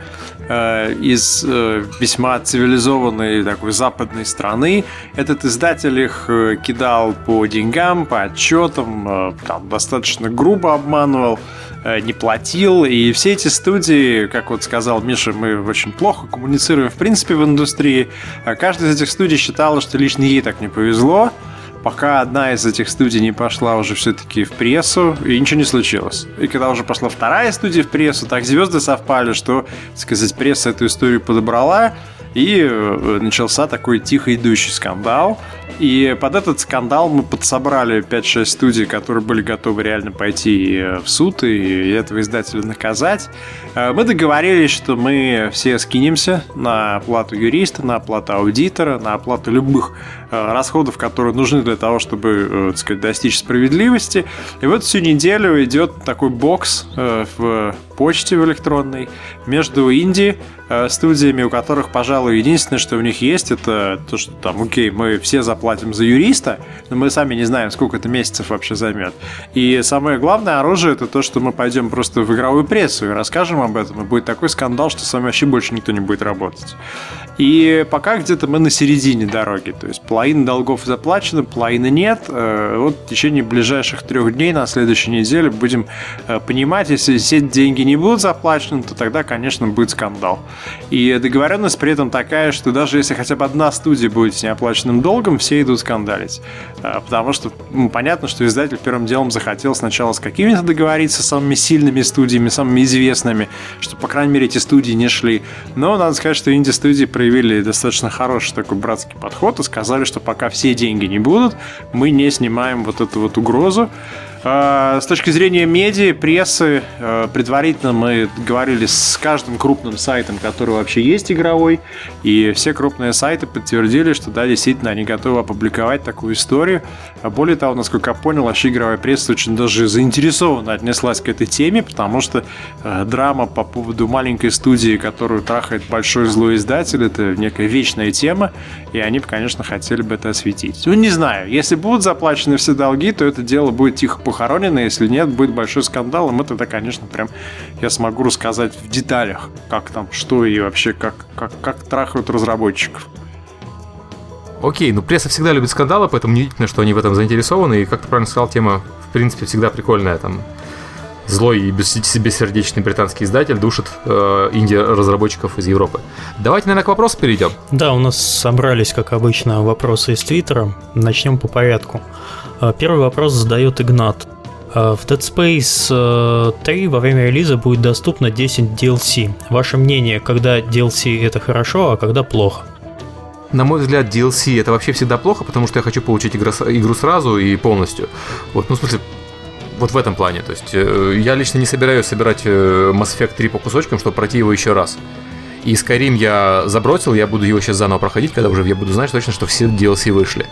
э, из э, весьма цивилизованной такой западной страны. Этот издатель их э, кидал по деньгам, по отчетам, э, там достаточно грубо обманывал э, не платил. И все эти студии, как вот сказал Миша, мы очень плохо коммуницируем в принципе в индустрии. А Каждая из этих студий считала, что лично ей так не повезло. Пока одна из этих студий не пошла уже все-таки в прессу, и ничего не случилось. И когда уже пошла вторая студия в прессу, так звезды совпали, что, так сказать, пресса эту историю подобрала, и э, начался такой тихо идущий скандал. И под этот скандал мы подсобрали 5-6 студий, которые были готовы реально пойти э, в суд и этого издателя наказать. Э, Мы договорились, что мы все скинемся на оплату юриста, на оплату аудитора, на оплату любых э, расходов, которые нужны для того, чтобы, так сказать, достичь справедливости. И вот всю неделю идет такой бокс в почте в электронной между инди э, студиями, у которых, пожалуй, единственное, что у них есть, это то, что там, окей, мы все заплатим за юриста, но мы сами не знаем, сколько это месяцев вообще займет. И самое главное оружие это то, что мы пойдем просто в игровую прессу и расскажем об этом, и будет такой скандал, что с вами вообще больше никто не будет работать. И пока где-то мы на середине дороги, то есть половина долгов заплачена, половины нет. Э, Вот в течение ближайших трех дней на следующей неделе будем э, понимать, если все деньги не будут заплачены, то тогда, конечно, будет скандал. И договоренность при этом такая, что даже если хотя бы одна студия будет с неоплаченным долгом, все идут скандалить. Э, Потому что ну, понятно, что издатель первым делом захотел сначала с какими-то договориться, самыми сильными студиями, самыми известными, что, по крайней мере, эти студии не шли. Но надо сказать, что инди-студии проявили достаточно хороший такой братский подход и сказали, что пока все деньги не будут, мы не снимаем вот эту вот угрозу. С точки зрения медиа, прессы, предварительно мы говорили с каждым крупным сайтом, который вообще есть игровой, и все крупные сайты подтвердили, что да, действительно, они готовы опубликовать такую историю. А более того, насколько я понял, вообще игровая пресса очень даже заинтересованно отнеслась к этой теме, потому что драма по поводу маленькой студии, которую трахает большой злой издатель, это некая вечная тема, и они, конечно, хотели бы это осветить. Ну, не знаю, если будут заплачены все долги, то это дело будет тихо похоронено, если нет, будет большой скандал, и мы тогда, конечно, прям я смогу рассказать в деталях, как там, что и вообще, как, как, как трахают разработчиков. Окей, ну пресса всегда любит скандалы, поэтому неудивительно, что они в этом заинтересованы, и, как ты правильно сказал, тема, в принципе, всегда прикольная, там, злой и бессердечный британский издатель душит э, инди-разработчиков из Европы. Давайте, наверное, к вопросу перейдем. Да, у нас собрались, как обычно, вопросы из Твиттера. Начнем по порядку. Э, первый вопрос задает Игнат. Э, в Dead Space 3 э, во время релиза будет доступно 10 DLC. Ваше мнение, когда DLC это хорошо, а когда плохо? На мой взгляд, DLC это вообще всегда плохо, потому что я хочу получить игру сразу и полностью. Вот, ну, в смысле, вот в этом плане. То есть я лично не собираюсь собирать Mass Effect 3 по кусочкам, чтобы пройти его еще раз. И Skyrim я забросил, я буду его сейчас заново проходить, когда уже я буду знать точно, что все DLC вышли.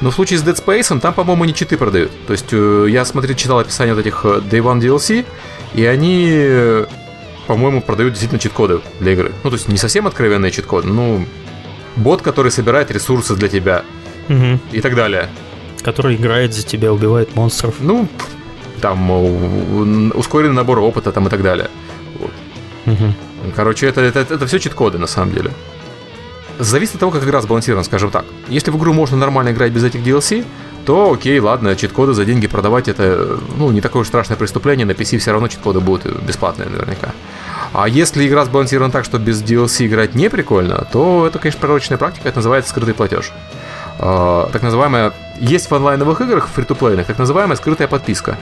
Но в случае с Dead Space, там, по-моему, не читы продают. То есть э, я смотрел, читал описание вот этих Day One DLC, и они, по-моему, продают действительно чит-коды для игры. Ну, то есть не совсем откровенные чит-коды, ну, бот, который собирает ресурсы для тебя угу. и так далее. Который играет за тебя, убивает монстров. Ну, там ускоренный набор опыта там и так далее. Вот. Угу. Короче, это, это, это, все чит-коды на самом деле. Зависит от того, как игра сбалансирована, скажем так. Если в игру можно нормально играть без этих DLC, то окей, ладно, чит-коды за деньги продавать это ну, не такое уж страшное преступление, на PC все равно чит-коды будут бесплатные наверняка. А если игра сбалансирована так, что без DLC играть не прикольно, то это, конечно, пророчная практика, это называется скрытый платеж. Uh, так называемая... Есть в онлайновых играх, фри-то-плейных, так называемая скрытая подписка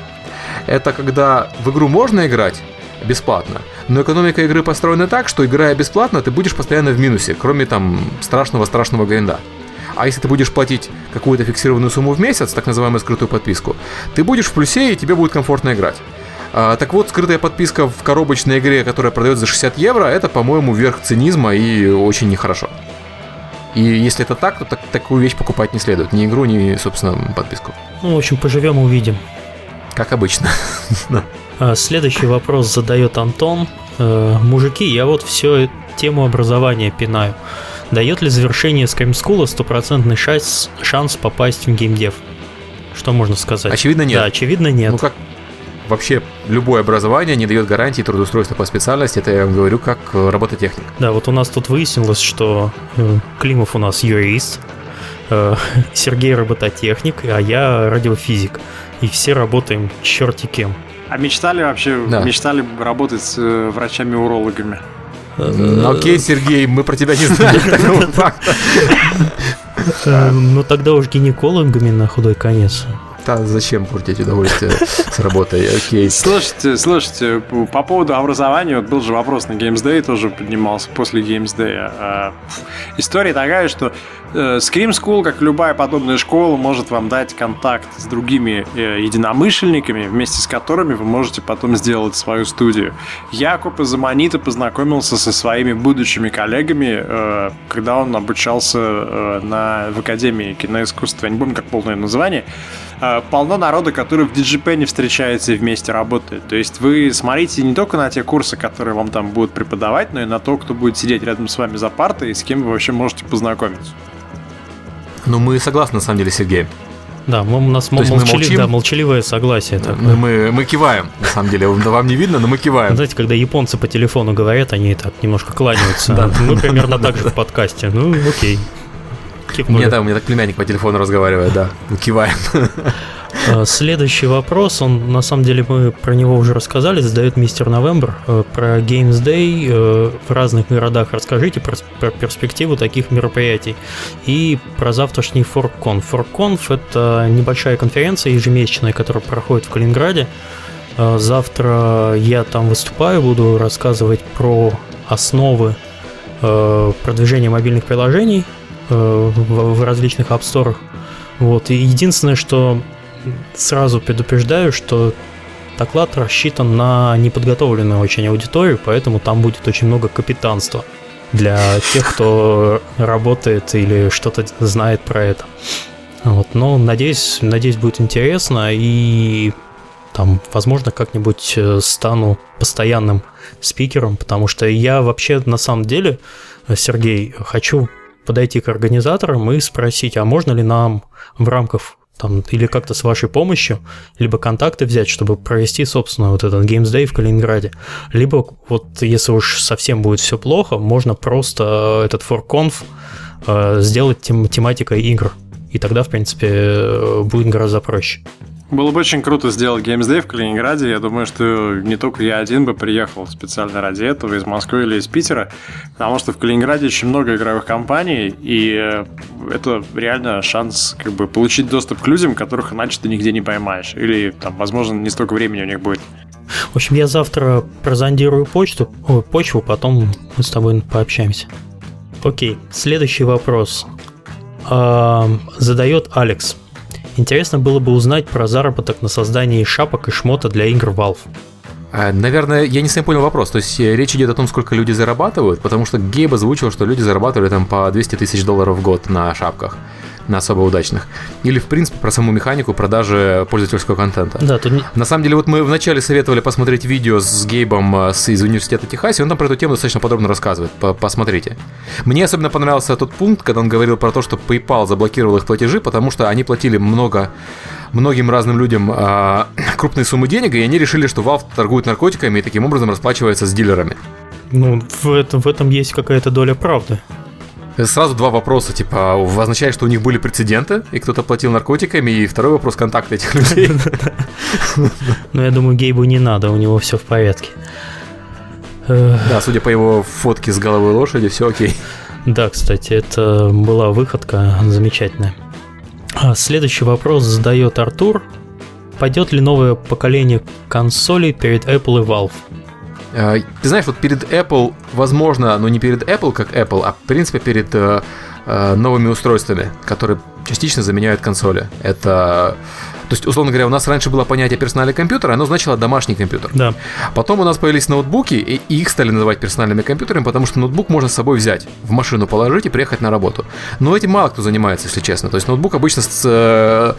это когда в игру можно играть бесплатно, но экономика игры построена так, что играя бесплатно, ты будешь постоянно в минусе, кроме там страшного-страшного гринда. А если ты будешь платить какую-то фиксированную сумму в месяц, так называемую скрытую подписку, ты будешь в плюсе и тебе будет комфортно играть. А, так вот, скрытая подписка в коробочной игре, которая продается за 60 евро, это, по-моему, верх цинизма и очень нехорошо. И если это так, то так, такую вещь покупать не следует. Ни игру, ни, собственно, подписку. Ну, в общем, поживем увидим. Как обычно. (laughs) А, следующий вопрос задает Антон. Э, Мужики, я вот все тему образования пинаю. Дает ли завершение School стопроцентный шанс, шанс попасть в геймдев? Что можно сказать? Очевидно нет. Да, очевидно нет. Ну как вообще любое образование не дает гарантии трудоустройства по специальности, это я вам говорю как э, робототехник. Да, вот у нас тут выяснилось, что э, Климов у нас юрист, (laughs) Сергей робототехник, а я радиофизик и все работаем черти кем. А мечтали вообще, да. мечтали работать с э, врачами-урологами? Ну, окей, Сергей, мы про тебя не знаем (laughs) такого факта. Э, ну тогда уж гинекологами на худой конец. Да, зачем портить удовольствие с работой? Окей. Слушайте, слушайте, по поводу образования, вот был же вопрос на Games Day, тоже поднимался после Games Day. А, история такая, что Э, Scream School, как любая подобная школа, может вам дать контакт с другими э, единомышленниками, вместе с которыми вы можете потом сделать свою студию. Якуб из Аманита познакомился со своими будущими коллегами, э, когда он обучался на, в Академии киноискусства. Я не помню, как полное название. Полно народа, который в DigiPen встречается и вместе работает. То есть вы смотрите не только на те курсы, которые вам там будут преподавать, но и на то, кто будет сидеть рядом с вами за партой и с кем вы вообще можете познакомиться. Ну, мы согласны, на самом деле, Сергей. Да, мы, у нас мол, молчали, да, молчаливое согласие. Да, мы, мы, мы киваем, на самом деле. Вам не видно, но мы киваем. Знаете, когда японцы по телефону говорят, они так немножко кланяются. (laughs) Да, мы примерно (laughs) так же в подкасте. Ну, окей. Мне, да, у меня так племянник по телефону разговаривает, да. Киваем. Э, (laughs) следующий вопрос, он на самом деле мы про него уже рассказали, задает мистер Новембр. Э, про Games Day э, в разных городах расскажите про, про перспективу таких мероприятий и про завтрашний ForkConf. ForkConf это небольшая конференция ежемесячная, которая проходит в Калининграде. Завтра я там выступаю, буду рассказывать про основы продвижения мобильных приложений в различных App Store. Вот. И единственное, что сразу предупреждаю, что доклад рассчитан на неподготовленную очень аудиторию, поэтому там будет очень много капитанства для тех, кто работает или что-то знает про это. Вот, но надеюсь, надеюсь, будет интересно и там, возможно, как-нибудь э, стану постоянным спикером, потому что я вообще на самом деле, э, Сергей, хочу подойти к организаторам и спросить, а можно ли нам в рамках там, или как-то с вашей помощью, либо контакты взять, чтобы провести, собственно, вот этот Games Day в Калининграде. Либо вот если уж совсем будет все плохо, можно просто этот ForConf э, сделать тем, тематикой игр. И тогда, в принципе, э, будет гораздо проще. Было бы очень круто сделать Games Day в Калининграде. Я думаю, что не только я один бы приехал специально ради этого из Москвы или из Питера, потому что в Калининграде очень много игровых компаний, и э, это реально шанс как бы получить доступ к людям, которых иначе ты нигде не поймаешь. Или там, возможно, не столько времени у них будет. В общем, я завтра прозондирую почту, ой, почву, потом мы с тобой пообщаемся. Окей, следующий вопрос. Задает Алекс. Интересно было бы узнать про заработок на создании шапок и шмота для игр Valve. А, наверное, я не совсем понял вопрос. То есть э, речь идет о том, сколько люди зарабатывают, потому что Гейб озвучил, что люди зарабатывали там по 200 тысяч долларов в год на шапках на особо удачных. Или, в принципе, про саму механику продажи пользовательского контента. Да, тут... На самом деле, вот мы вначале советовали посмотреть видео с Гейбом э, из университета Техаса, и он там про эту тему достаточно подробно рассказывает. Посмотрите. Мне особенно понравился тот пункт, когда он говорил про то, что PayPal заблокировал их платежи, потому что они платили много многим разным людям э, (clears throat) крупные суммы денег, и они решили, что Valve торгует наркотиками и таким образом расплачивается с дилерами. Ну, в этом, в этом есть какая-то доля правды. Сразу два вопроса, типа, означает, что у них были прецеденты, и кто-то платил наркотиками, и второй вопрос контакта этих людей. (laughs) Ну, я думаю, Гейбу не надо, у него все в порядке. Да, судя по его фотке с головой лошади, все окей. Да, кстати, это была выходка замечательная. А, следующий вопрос задает Артур. Пойдет ли новое поколение консолей перед Apple и Valve? Э, ты знаешь, вот перед Apple, возможно, но не перед Apple как Apple, а в принципе перед э, э, новыми устройствами, которые частично заменяют консоли. Это то есть, условно говоря, у нас раньше было понятие персональный компьютер, оно значило домашний компьютер. Да. Потом у нас появились ноутбуки, и их стали называть персональными компьютерами, потому что ноутбук можно с собой взять, в машину положить и приехать на работу. Но этим мало кто занимается, если честно. То есть ноутбук обычно с, э,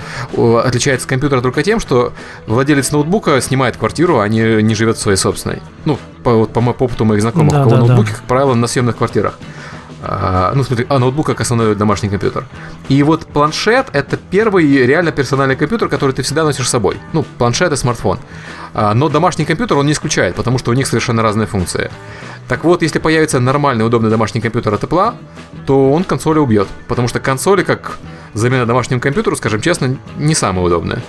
отличается от компьютера только тем, что владелец ноутбука снимает квартиру, а не, не живет в своей собственной. Ну, по, по, по опыту моих знакомых, да, у кого да, ноутбуки, да. как правило, на съемных квартирах. А, ну, смотри, а ноутбук как основной домашний компьютер. И вот планшет — это первый реально персональный компьютер, который ты всегда носишь с собой. Ну, планшет и смартфон. А, но домашний компьютер он не исключает, потому что у них совершенно разные функции. Так вот, если появится нормальный, удобный домашний компьютер от Apple, то он консоли убьет. Потому что консоли, как замена домашнему компьютеру, скажем честно, не самая удобная.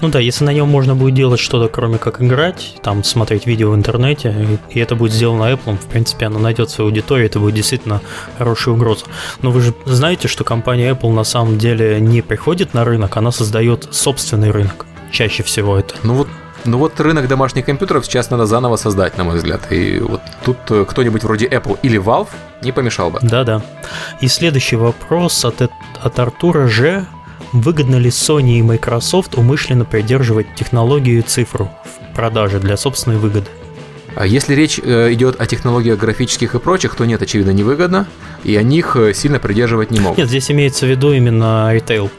Ну да, если на нем можно будет делать что-то, кроме как играть, там смотреть видео в интернете, и это будет сделано Apple, в принципе, оно найдет свою аудиторию, это будет действительно хорошая угроза. Но вы же знаете, что компания Apple на самом деле не приходит на рынок, она создает собственный рынок. Чаще всего это. Ну вот ну вот рынок домашних компьютеров сейчас надо заново создать, на мой взгляд. И вот тут э, кто-нибудь вроде Apple или Valve не помешал бы. Да-да. И следующий вопрос от, от Артура Ж. Выгодно ли Sony и Microsoft умышленно придерживать технологию и цифру в продаже для собственной выгоды? А если речь э, идет о технологиях графических и прочих, то нет, очевидно, невыгодно, и о них э, сильно придерживать не могут. Нет, здесь имеется в виду именно ритейл.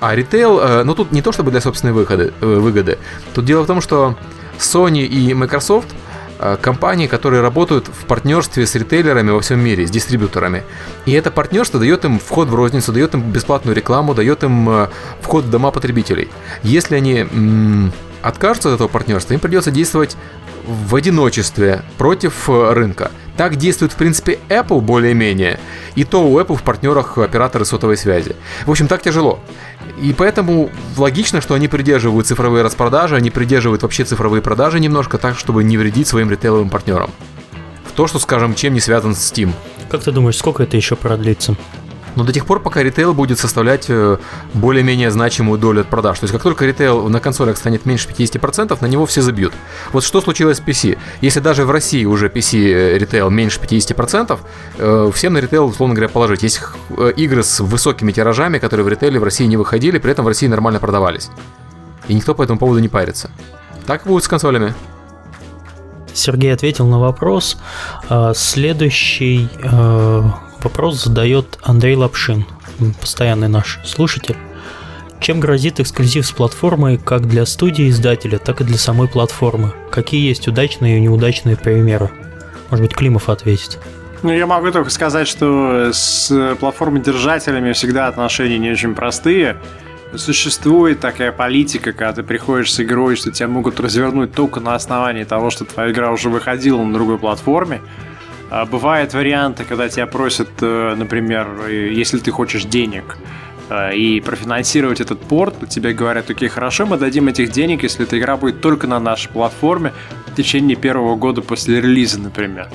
А ритейл, э, ну тут не то чтобы для собственной выгоды, выгоды. Тут дело в том, что Sony и Microsoft – компании, которые работают в партнерстве с ритейлерами во всем мире, с дистрибьюторами. И это партнерство дает им вход в розницу, дает им бесплатную рекламу, дает им э, вход в дома потребителей. Если они откажутся от этого партнерства, им придется действовать в одиночестве против э, рынка. Так действует, в принципе, Apple более-менее. И то у Apple в партнерах операторы сотовой связи. В общем, так тяжело. И поэтому логично, что они придерживают цифровые распродажи, они придерживают вообще цифровые продажи немножко так, чтобы не вредить своим ритейловым партнерам. В то, что, скажем, чем не связан с Steam. Как ты думаешь, сколько это еще продлится? Но до тех пор, пока ритейл будет составлять э, более-менее значимую долю от продаж. То есть, как только ритейл на консолях станет меньше 50%, на него все забьют. Вот что случилось с PC? Если даже в России уже PC э, ритейл меньше 50%, э, всем на ритейл, условно говоря, положить. Есть игры с высокими тиражами, которые в ритейле в России не выходили, при этом в России нормально продавались. и никто по этому поводу не парится. Так будет с консолями. Сергей ответил на вопрос. А, следующий вопрос задает Андрей Лапшин, постоянный наш слушатель. Чем грозит эксклюзив с платформой как для студии издателя, так и для самой платформы? Какие есть удачные и неудачные примеры? Может быть, Климов ответит. Ну, я могу только сказать, что с платформой-держателями всегда отношения не очень простые. Существует такая политика, когда ты приходишь с игрой, что тебя могут развернуть только на основании того, что твоя игра уже выходила на другой платформе. А бывают варианты, когда тебя просят, э, например, если ты хочешь денег, э, и профинансировать этот порт, тебе говорят, окей, хорошо, мы дадим этих денег, если эта игра будет только на нашей платформе в течение первого года после релиза, например.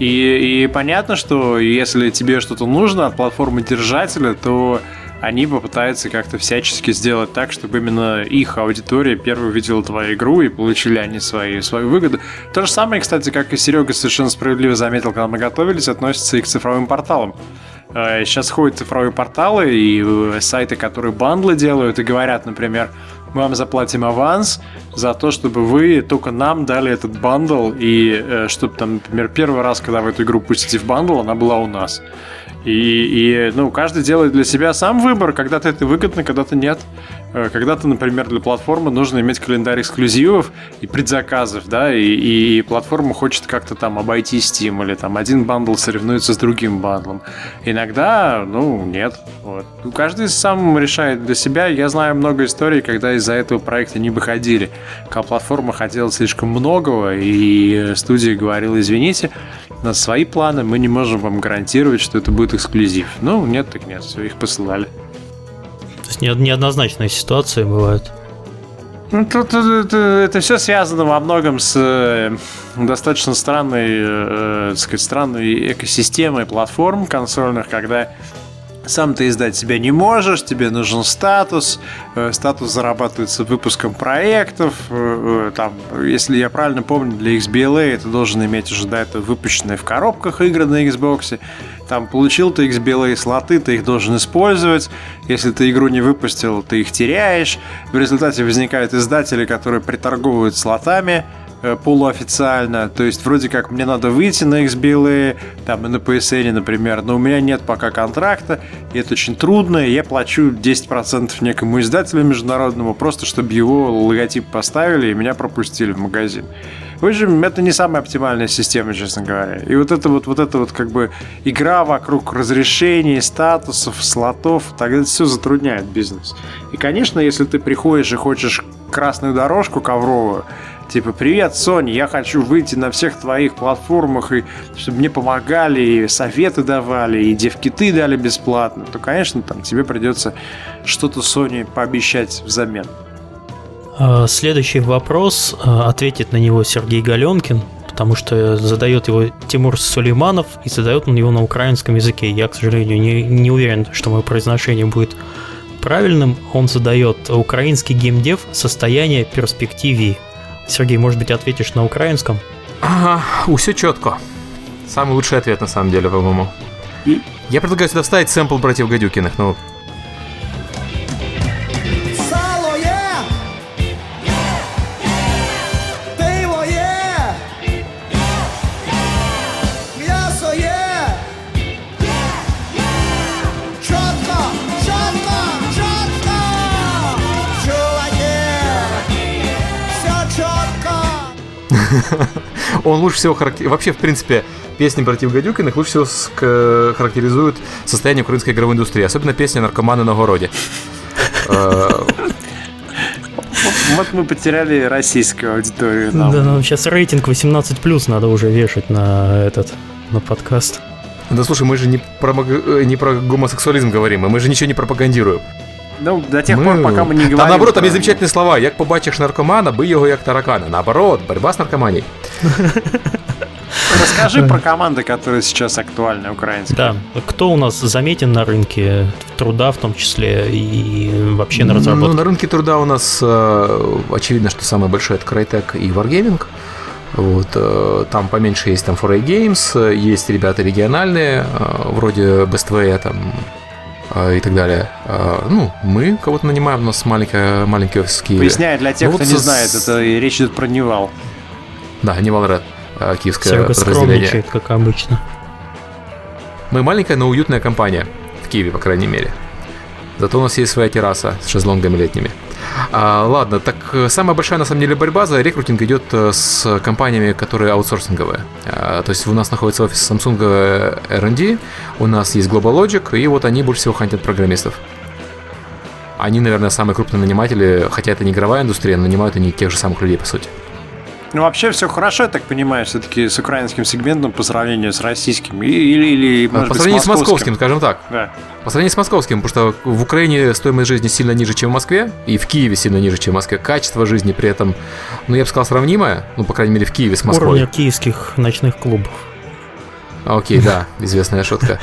И, и понятно, что если тебе что-то нужно от платформы держателя, то они попытаются как-то всячески сделать так, чтобы именно их аудитория первой увидела твою игру и получили они свои, свою выгоду. То же самое, кстати, как и Серега совершенно справедливо заметил, когда мы готовились, относится и к цифровым порталам. Сейчас э, ходят цифровые порталы и э, сайты, которые бандлы делают и говорят, например, мы вам заплатим аванс за то, чтобы вы только нам дали этот бандл и э, чтобы там, например, первый раз, когда вы эту игру пустите в бандл, она была у нас. И, и ну, каждый делает для себя сам выбор, когда-то это выгодно, когда-то нет. Э, когда-то, например, для платформы нужно иметь календарь эксклюзивов и предзаказов, да, и, и платформа хочет как-то там обойти Steam или там один бандл соревнуется с другим бандлом. Иногда, ну, нет. Вот. Ну, каждый сам решает для себя. Я знаю много историй, когда из-за этого проекта не выходили. Когда платформа хотела слишком многого, и студия говорила, извините, на свои планы, мы не можем вам гарантировать, что это будет эксклюзив. Ну, нет, так нет, все, их посылали. Есть неоднозначные ситуации бывают. Ну, тут это, это все связано во многом с э, достаточно странной, э, сказать, странной экосистемой платформ консольных, когда сам ты издать себя не можешь, тебе нужен статус, э, статус зарабатывается выпуском проектов, э, э, там, если я правильно помню, для XBLA ты должен иметь уже до этого выпущенные в коробках игры на Xbox, там получил ты XBLA слоты, ты их должен использовать, если ты игру не выпустил, ты их теряешь, в результате возникают издатели, которые приторговывают слотами, полуофициально. То есть вроде как мне надо выйти на XBLA, там и на PSN, например, но у меня нет пока контракта, и это очень трудно, и я плачу 10% некому издателю международному, просто чтобы его логотип поставили и меня пропустили в магазин. В общем, это не самая оптимальная система, честно говоря. И вот это вот, вот это вот как бы игра вокруг разрешений, статусов, слотов, тогда это все затрудняет бизнес. И, конечно, если ты приходишь и хочешь красную дорожку ковровую, Типа, привет, Sony, я хочу выйти на всех твоих платформах, и чтобы мне помогали, и советы давали, и девкиты дали бесплатно, то, конечно, там тебе придется что-то Sony пообещать взамен. А, следующий вопрос а, ответит на него Сергей Галенкин, потому что задает его Тимур Сулейманов и задает он его на украинском языке. Я, к сожалению, не, не уверен, что мое произношение будет правильным. Он задает украинский геймдев состояние перспективе. Сергей, может быть, ответишь на украинском? Ага, все четко. Самый лучший ответ, на самом деле, по-моему. Я предлагаю сюда вставить сэмпл братьев Гадюкиных, ну, (laughs) Он лучше всего характер... Вообще, в принципе, песни братьев Гадюкиных лучше всего характеризуют состояние украинской игровой индустрии, особенно песня «Наркоманы на городе». Э, вот мы потеряли российскую аудиторию. Да, нам сейчас рейтинг 18+, надо уже вешать на этот, на подкаст. Да слушай, мы же не про, э, не про гомосексуализм говорим, мы же ничего не пропагандируем. Ну, до тех мы... пор, пока мы не говорим... Там, наоборот, там есть замечательные слова. Як побачиш наркомана, бий його як таракана. Наоборот, борьба с наркоманией. (laughs) Расскажи про команды, которые сейчас актуальны украинские. Да, кто у нас заметен на рынке труда в том числе и вообще на разработке? Ну, на рынке труда у нас э, очевидно, что самое большое это Crytek и Wargaming. Вот, э, там поменьше есть там 4A Games, есть ребята региональные, э, вроде Bestway, там и так далее. Ну, мы кого-то нанимаем, у нас маленькая, маленький офис в Киеве. Поясняю для тех, ну, кто вот не с... знает, это речь идет про Nival. Да, Nival Ред, киевское Серега подразделение. как обычно. Мы маленькая, но уютная компания. В Киеве, по крайней мере. Зато у нас есть своя терраса с шезлонгами летними. А, ладно, так э, самая большая на самом деле борьба за рекрутинг идет э, с компаниями, которые аутсорсинговые. А, то есть у нас находится офис Samsung э, R&D, у нас есть GlobalLogic, и вот они больше всего хантят программистов. Они, наверное, самые крупные наниматели, хотя это не игровая индустрия, но нанимают они тех же самых людей, по сути. Ну, вообще все хорошо, я так понимаю, все-таки с украинским сегментом по сравнению с российским. Или, или может по сравнению быть, с, московским. с московским, скажем так. Да. По сравнению с московским, потому что в Украине стоимость жизни сильно ниже, чем в Москве, и в Киеве сильно ниже, чем в Москве. Качество жизни при этом, ну, я бы сказал, сравнимое, ну, по крайней мере, в Киеве с Москвой. Уровня киевских ночных клубов. Окей, да, известная шутка.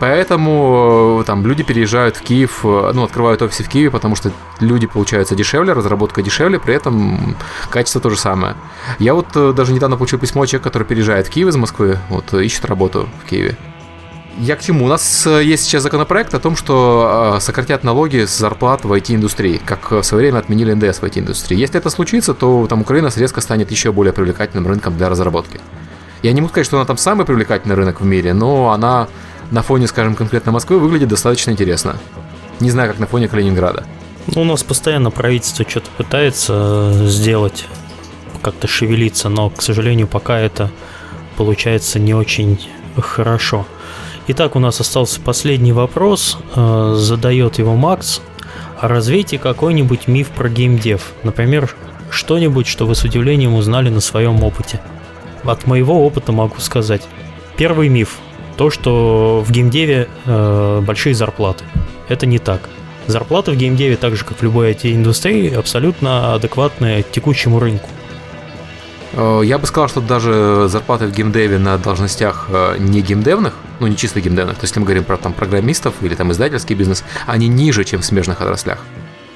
Поэтому э, там люди переезжают в Киев, э, ну, открывают офисы в Киеве, потому что люди получаются дешевле, разработка дешевле, при этом качество то же самое. Я вот э, даже недавно получил письмо человека, который переезжает в Киев из Москвы, вот ищет работу в Киеве. Я к чему? У нас есть сейчас законопроект о том, что сократят налоги с зарплат в IT-индустрии, как в свое время отменили НДС в IT-индустрии. Если это случится, то там Украина резко станет еще более привлекательным рынком для разработки. Я не могу сказать, что она там самый привлекательный рынок в мире, но она на фоне, скажем, конкретно Москвы выглядит достаточно интересно. Не знаю, как на фоне Калининграда. Ну, у нас постоянно правительство что-то пытается э, сделать, как-то шевелиться, но, к сожалению, пока это получается не очень хорошо. Итак, у нас остался последний вопрос. Э, задает его Макс. Развейте какой-нибудь миф про геймдев. Например, что-нибудь, что вы с удивлением узнали на своем опыте. От моего опыта могу сказать. Первый миф то, что в геймдеве э, большие зарплаты. Это не так. Зарплаты в геймдеве, так же как в любой IT-индустрии, абсолютно адекватные текущему рынку. Э, я бы сказал, что даже зарплаты в геймдеве на должностях э, не геймдевных, ну не чисто геймдевных, то есть если мы говорим про там программистов или там издательский бизнес, они ниже, чем в смежных отраслях.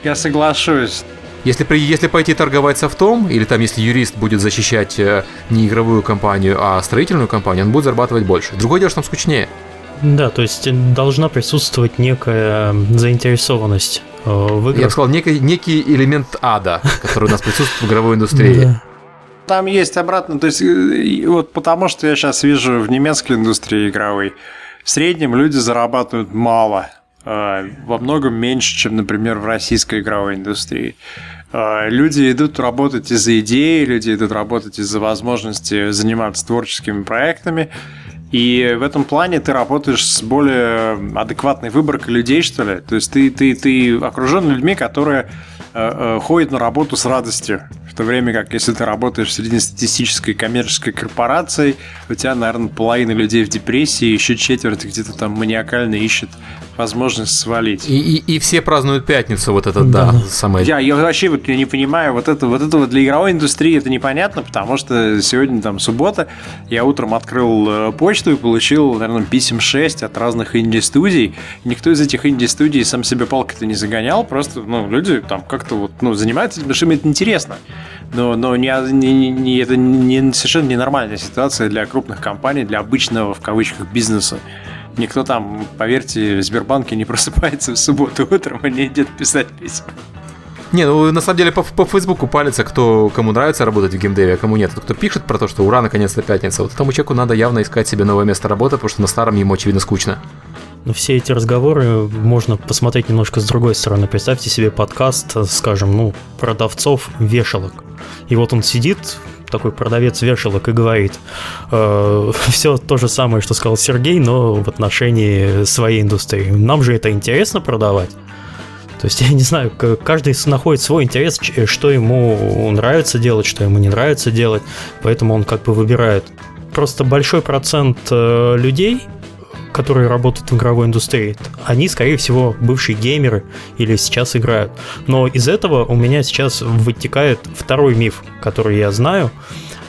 Я соглашусь. Если, при, если пойти торговать софтом, или там если юрист будет защищать э, не игровую компанию, а строительную компанию, он будет зарабатывать больше. Другое дело, что там скучнее. Да, то есть должна присутствовать некая заинтересованность э, в играх. Я бы сказал, некий, некий элемент ада, который у нас присутствует в игровой индустрии. Там есть обратно, то есть э, вот потому что я сейчас вижу в немецкой индустрии игровой, в среднем люди зарабатывают мало, во многом меньше, чем, например, в российской игровой индустрии. А, люди идут работать из-за идеи, люди идут работать из-за возможности заниматься творческими проектами. И в этом плане ты работаешь с более адекватной выборкой людей, что ли. То есть ты, ты, ты окружен людьми, которые э, э, ходят на работу с радостью. В то время как, если ты работаешь в среднестатистической коммерческой корпорации, у тебя, наверное, половина людей в депрессии, еще четверть где-то там маниакально ищет возможность свалить. И, и, и все празднуют пятницу, вот это, да, да самое. Я, я вообще вот я не понимаю, вот это, вот это вот для игровой индустрии это непонятно, потому что сегодня там суббота, я утром открыл э, почту и получил, наверное, писем 6 от разных инди-студий. Никто из этих инди-студий сам себе палкой-то не загонял, просто, ну, люди там как-то вот, ну, занимаются этим, потому что им это интересно. Но, но не, не, не, это не, совершенно ненормальная ситуация для крупных компаний, для обычного, в кавычках, бизнеса. Никто там, поверьте, в Сбербанке не (laughs) просыпается в субботу утром и не идет писать письма. Не, ну на самом деле по, по Фейсбуку палится, кто кому нравится работать в геймдеве, а кому нет. Кто пишет про то, что ура, наконец-то пятница. Вот этому человеку надо явно искать себе новое место работы, потому что на старом ему, очевидно, скучно. Но все эти разговоры можно посмотреть немножко с другой стороны. Представьте себе подкаст, скажем, ну, продавцов вешалок. И вот он сидит, такой продавец вешалок и говорит э, (laughs) все то же самое, что сказал Сергей, но в отношении своей индустрии. Нам же это интересно продавать. То есть, (laughs) я не знаю, каждый находит свой интерес, что ему нравится делать, что ему не нравится делать, поэтому он как бы выбирает. Просто большой процент э, людей которые работают в игровой индустрии, они, скорее всего, бывшие геймеры или сейчас играют. Но из этого у меня сейчас вытекает второй миф, который я знаю.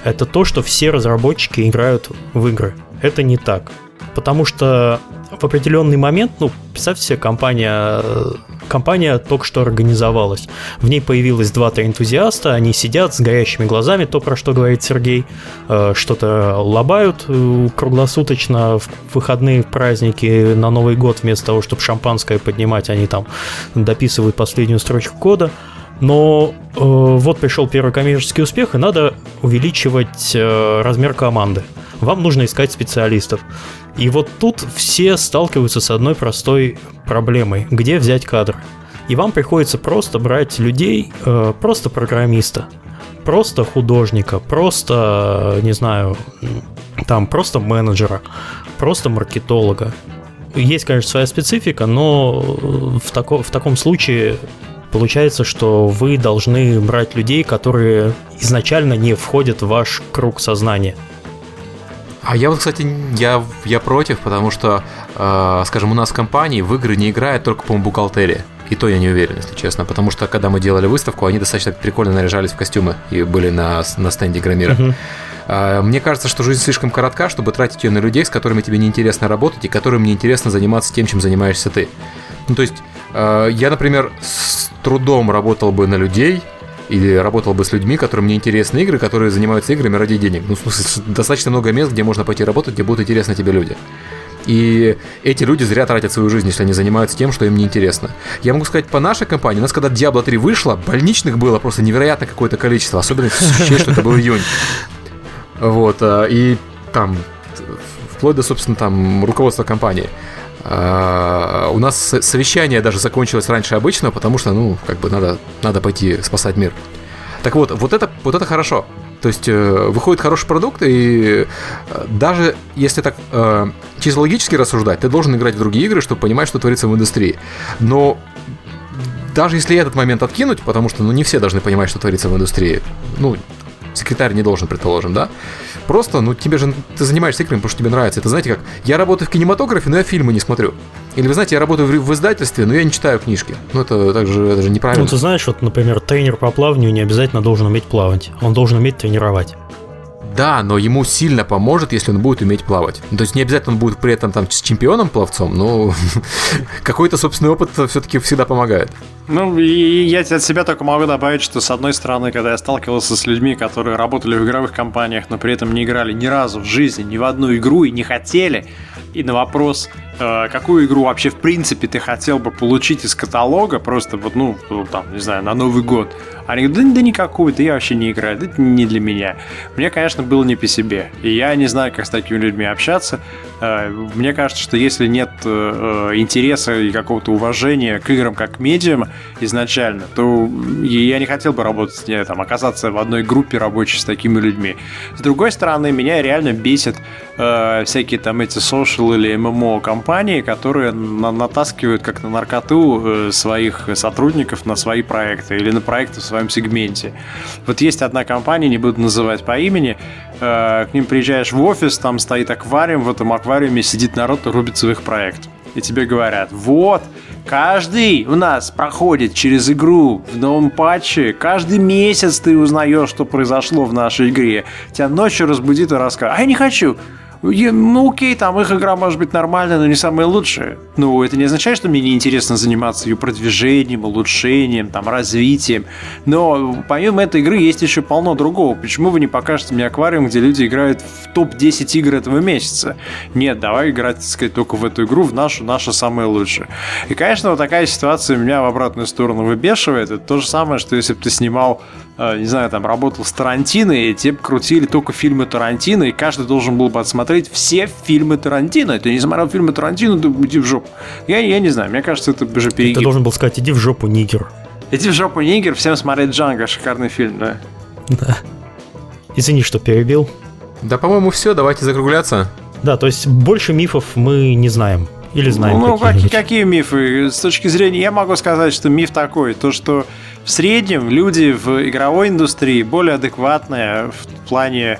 Это то, что все разработчики играют в игры. Это не так. Потому что в определенный момент, ну, представьте себе, компания, компания только что организовалась. В ней появилось 2-3 энтузиаста, они сидят с горящими глазами, то, про что говорит Сергей, э, что-то лобают э, круглосуточно в выходные в праздники на Новый год, вместо того, чтобы шампанское поднимать, они там дописывают последнюю строчку кода. Но э, вот пришел первый коммерческий успех, и надо увеличивать э, размер команды. Вам нужно искать специалистов. И вот тут все сталкиваются с одной простой проблемой. Где взять кадр? И вам приходится просто брать людей, э, просто программиста, просто художника, просто, не знаю, там, просто менеджера, просто маркетолога. Есть, конечно, своя специфика, но в, тако, в таком случае получается, что вы должны брать людей, которые изначально не входят в ваш круг сознания. А я вот, кстати, я, я против, потому что, э, скажем, у нас в компании в игры не играет только, по-моему, бухгалтерия. И то я не уверен, если честно, потому что когда мы делали выставку, они достаточно прикольно наряжались в костюмы и были на, на стенде Громира. Uh-huh. А, мне кажется, что жизнь слишком коротка, чтобы тратить ее на людей, с которыми тебе неинтересно работать и которым неинтересно заниматься тем, чем занимаешься ты. Ну, то есть, э, я, например, с трудом работал бы на людей, или работал бы с людьми, которым не интересны игры, которые занимаются играми ради денег. Ну, в смысле, достаточно много мест, где можно пойти работать, где будут интересны тебе люди. И эти люди зря тратят свою жизнь, если они занимаются тем, что им неинтересно. Я могу сказать, по нашей компании, у нас когда Diablo 3 вышла, больничных было просто невероятное какое-то количество, особенно если что это был июнь. Вот, а, и там, вплоть до, собственно, там, руководства компании. А, у нас совещание даже закончилось раньше обычного, потому что, ну, как бы надо, надо пойти спасать мир. Так вот, вот это, вот это хорошо. То есть э, выходит хороший продукт, и э, даже если так э, чисто логически рассуждать, ты должен играть в другие игры, чтобы понимать, что творится в индустрии. Но даже если этот момент откинуть, потому что ну, не все должны понимать, что творится в индустрии, ну, секретарь не должен, предположим, да, Просто, ну, тебе же, ты занимаешься играми, потому что тебе нравится. Это знаете как, я работаю в кинематографе, но я фильмы не смотрю. Или, вы знаете, я работаю в, в издательстве, но я не читаю книжки. Ну, это также это же неправильно. Ну, ты знаешь, вот, например, тренер по плаванию не обязательно должен уметь плавать. Он должен уметь тренировать. Да, но ему сильно поможет, если он будет уметь плавать. То есть не обязательно он будет при этом там с чемпионом пловцом, но (laughs) какой-то собственный опыт все-таки всегда помогает. Ну, и я от себя только могу добавить, что с одной стороны, когда я сталкивался с людьми, которые работали в игровых компаниях, но при этом не играли ни разу в жизни, ни в одну игру и не хотели, и на вопрос, э, какую игру вообще в принципе ты хотел бы получить из каталога, просто вот, ну, там, не знаю, на Новый год, они говорят, да, да никакую, да я вообще не играю, да это не для меня. Мне, конечно, было не по себе, и я не знаю, как с такими людьми общаться. Э, мне кажется, что если нет э, интереса и какого-то уважения к играм как к медиам, изначально, то я не хотел бы работать, не, там, оказаться в одной группе рабочей с такими людьми. С другой стороны, меня реально бесит э, всякие там эти social или ММО компании, которые на натаскивают как на наркоту э, своих сотрудников на свои проекты или на проекты в своем сегменте. Вот есть одна компания, не буду называть по имени, э, к ним приезжаешь в офис, там стоит аквариум, в этом аквариуме сидит народ и рубит своих проектов. И тебе говорят, вот, Каждый у нас проходит через игру в новом патче. Каждый месяц ты узнаешь, что произошло в нашей игре. Тебя ночью разбудит и расскажет. А я не хочу. Ну окей, там их игра может быть нормальная, но не самая лучшая. Ну, это не означает, что мне неинтересно заниматься ее продвижением, улучшением, там, развитием. Но помимо этой игры есть еще полно другого. Почему вы не покажете мне аквариум, где люди играют в топ-10 игр этого месяца? Нет, давай играть, так сказать, только в эту игру, в нашу, наша самая лучшая. И, конечно, вот такая ситуация меня в обратную сторону выбешивает. Это то же самое, что если бы ты снимал не знаю, там работал с Тарантино, и те крутили только фильмы Тарантино, и каждый должен был бы отсмотреть все фильмы Тарантино. Ты не смотрел фильмы Тарантино, ты иди в жопу. Я, я не знаю, мне кажется, это уже перегиб. Ты должен был сказать, иди в жопу, нигер. Иди в жопу, нигер, всем смотреть Джанго, шикарный фильм, да. Да. Извини, что перебил. Да, по-моему, все, давайте закругляться. Да, то есть больше мифов мы не знаем. Или знаем Ну, какие, какие мифы? С точки зрения, я могу сказать, что миф такой, то, что в среднем люди в игровой индустрии более адекватные в плане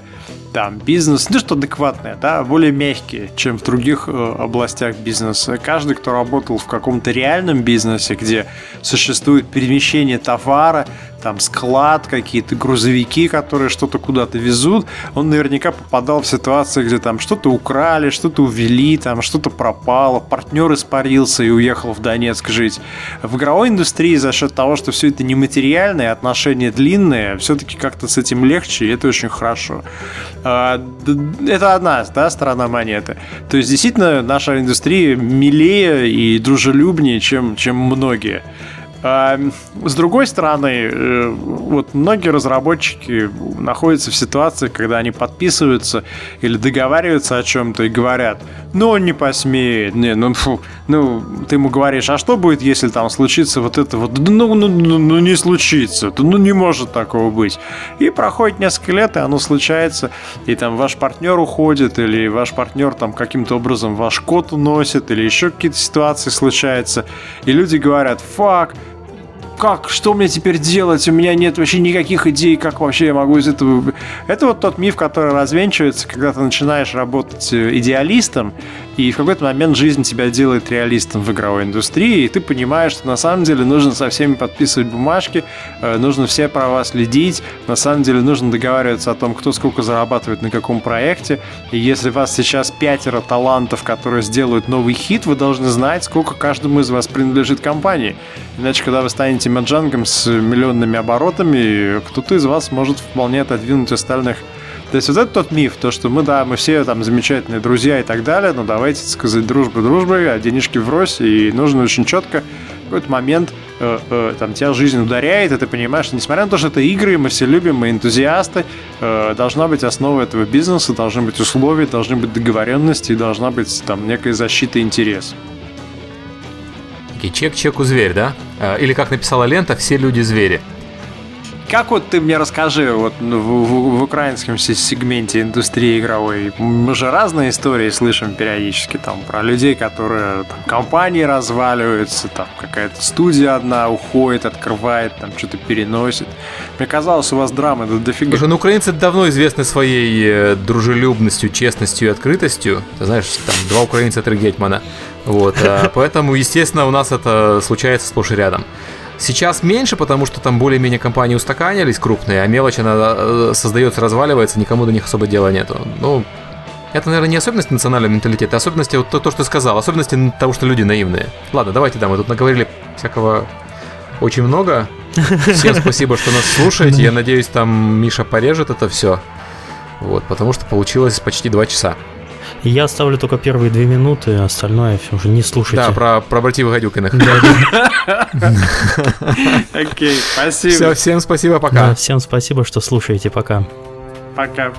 там бизнес, ну что адекватные, да, более мягкие, чем в других э, областях бизнеса. Каждый, кто работал в каком-то реальном бизнесе, где существует перемещение товара, там склад, какие-то грузовики, которые что-то куда-то везут, он наверняка попадал в ситуации, где там что-то украли, что-то увели, там что-то пропало, партнер испарился и уехал в Донецк жить. В игровой индустрии за счет того, что все это нематериальное, отношения длинные, все-таки как-то с этим легче, и это очень хорошо. А, это одна да, сторона монеты. То есть, действительно, наша индустрия милее и дружелюбнее, чем, чем многие. С другой стороны, э, вот многие разработчики находятся в ситуации, когда они подписываются или договариваются о чем-то и говорят, ну он не посмеет, не, ну, фу, ну ты ему говоришь, а что будет, если там случится вот это вот, ну, ну, ну, ну не случится, ну не может такого быть. И проходит несколько лет, и оно случается, и там ваш партнер уходит, или ваш партнер там каким-то образом ваш код уносит, или еще какие-то ситуации случаются, и люди говорят, фак, как, что мне теперь делать? У меня нет вообще никаких идей, как вообще я могу из этого... Это вот тот миф, который развенчивается, когда ты начинаешь работать э, идеалистом, и в какой-то момент жизнь тебя делает реалистом в игровой индустрии, и ты понимаешь, что на самом деле нужно со всеми подписывать бумажки, э, нужно все права следить, на самом деле нужно договариваться о том, кто сколько зарабатывает на каком проекте, и если вас сейчас пятеро талантов, которые сделают новый хит, вы должны знать, сколько каждому из вас принадлежит компании. Иначе, когда вы станете маджангом с миллионными оборотами, кто-то из вас может вполне отодвинуть остальных то есть вот это тот миф, то, что мы, да, мы все там замечательные друзья и так далее, но давайте сказать дружбы дружбой, а денежки врозь, и нужно очень четко какой-то момент э, э, там тебя жизнь ударяет, и ты понимаешь, что несмотря на то, что это игры, мы все любим, мы энтузиасты, э, должна быть основа этого бизнеса, должны быть условия, должны быть договоренности, и должна быть там некая защита интересов. Чек чеку зверь, да? Э, или как написала лента, все люди звери. Как вот ты мне расскажи, вот в, в, в украинском сегменте индустрии игровой, мы же разные истории слышим периодически, там, про людей, которые, там, компании разваливаются, там, какая-то студия одна уходит, открывает, там, что-то переносит. Мне казалось, у вас драмы да дофига. Слушай, ну, украинцы давно известны своей э, дружелюбностью, честностью и открытостью. Ты знаешь, там, два украинца, три гетьмана. Вот, а, (laughs) поэтому, естественно, у нас это случается сплошь и рядом. Сейчас меньше, потому что там более-менее компании устаканились крупные, а мелочь она э, создается, разваливается, никому до них особо дела нету. Ну, это, наверное, не особенность национального менталитета, а особенности вот то, то, что ты сказал, особенности того, что люди наивные. Ладно, давайте, да, мы тут наговорили всякого очень много. Всем спасибо, что нас слушаете. Я надеюсь, там Миша порежет это все. Вот, потому что получилось почти два часа. Я оставлю только первые две минуты, остальное уже не слушайте. Да, про, про братьев Гадюкиных. (laughs) Окей, спасибо. Все, всем спасибо, пока. Всем спасибо, что слушаете, пока. Пока.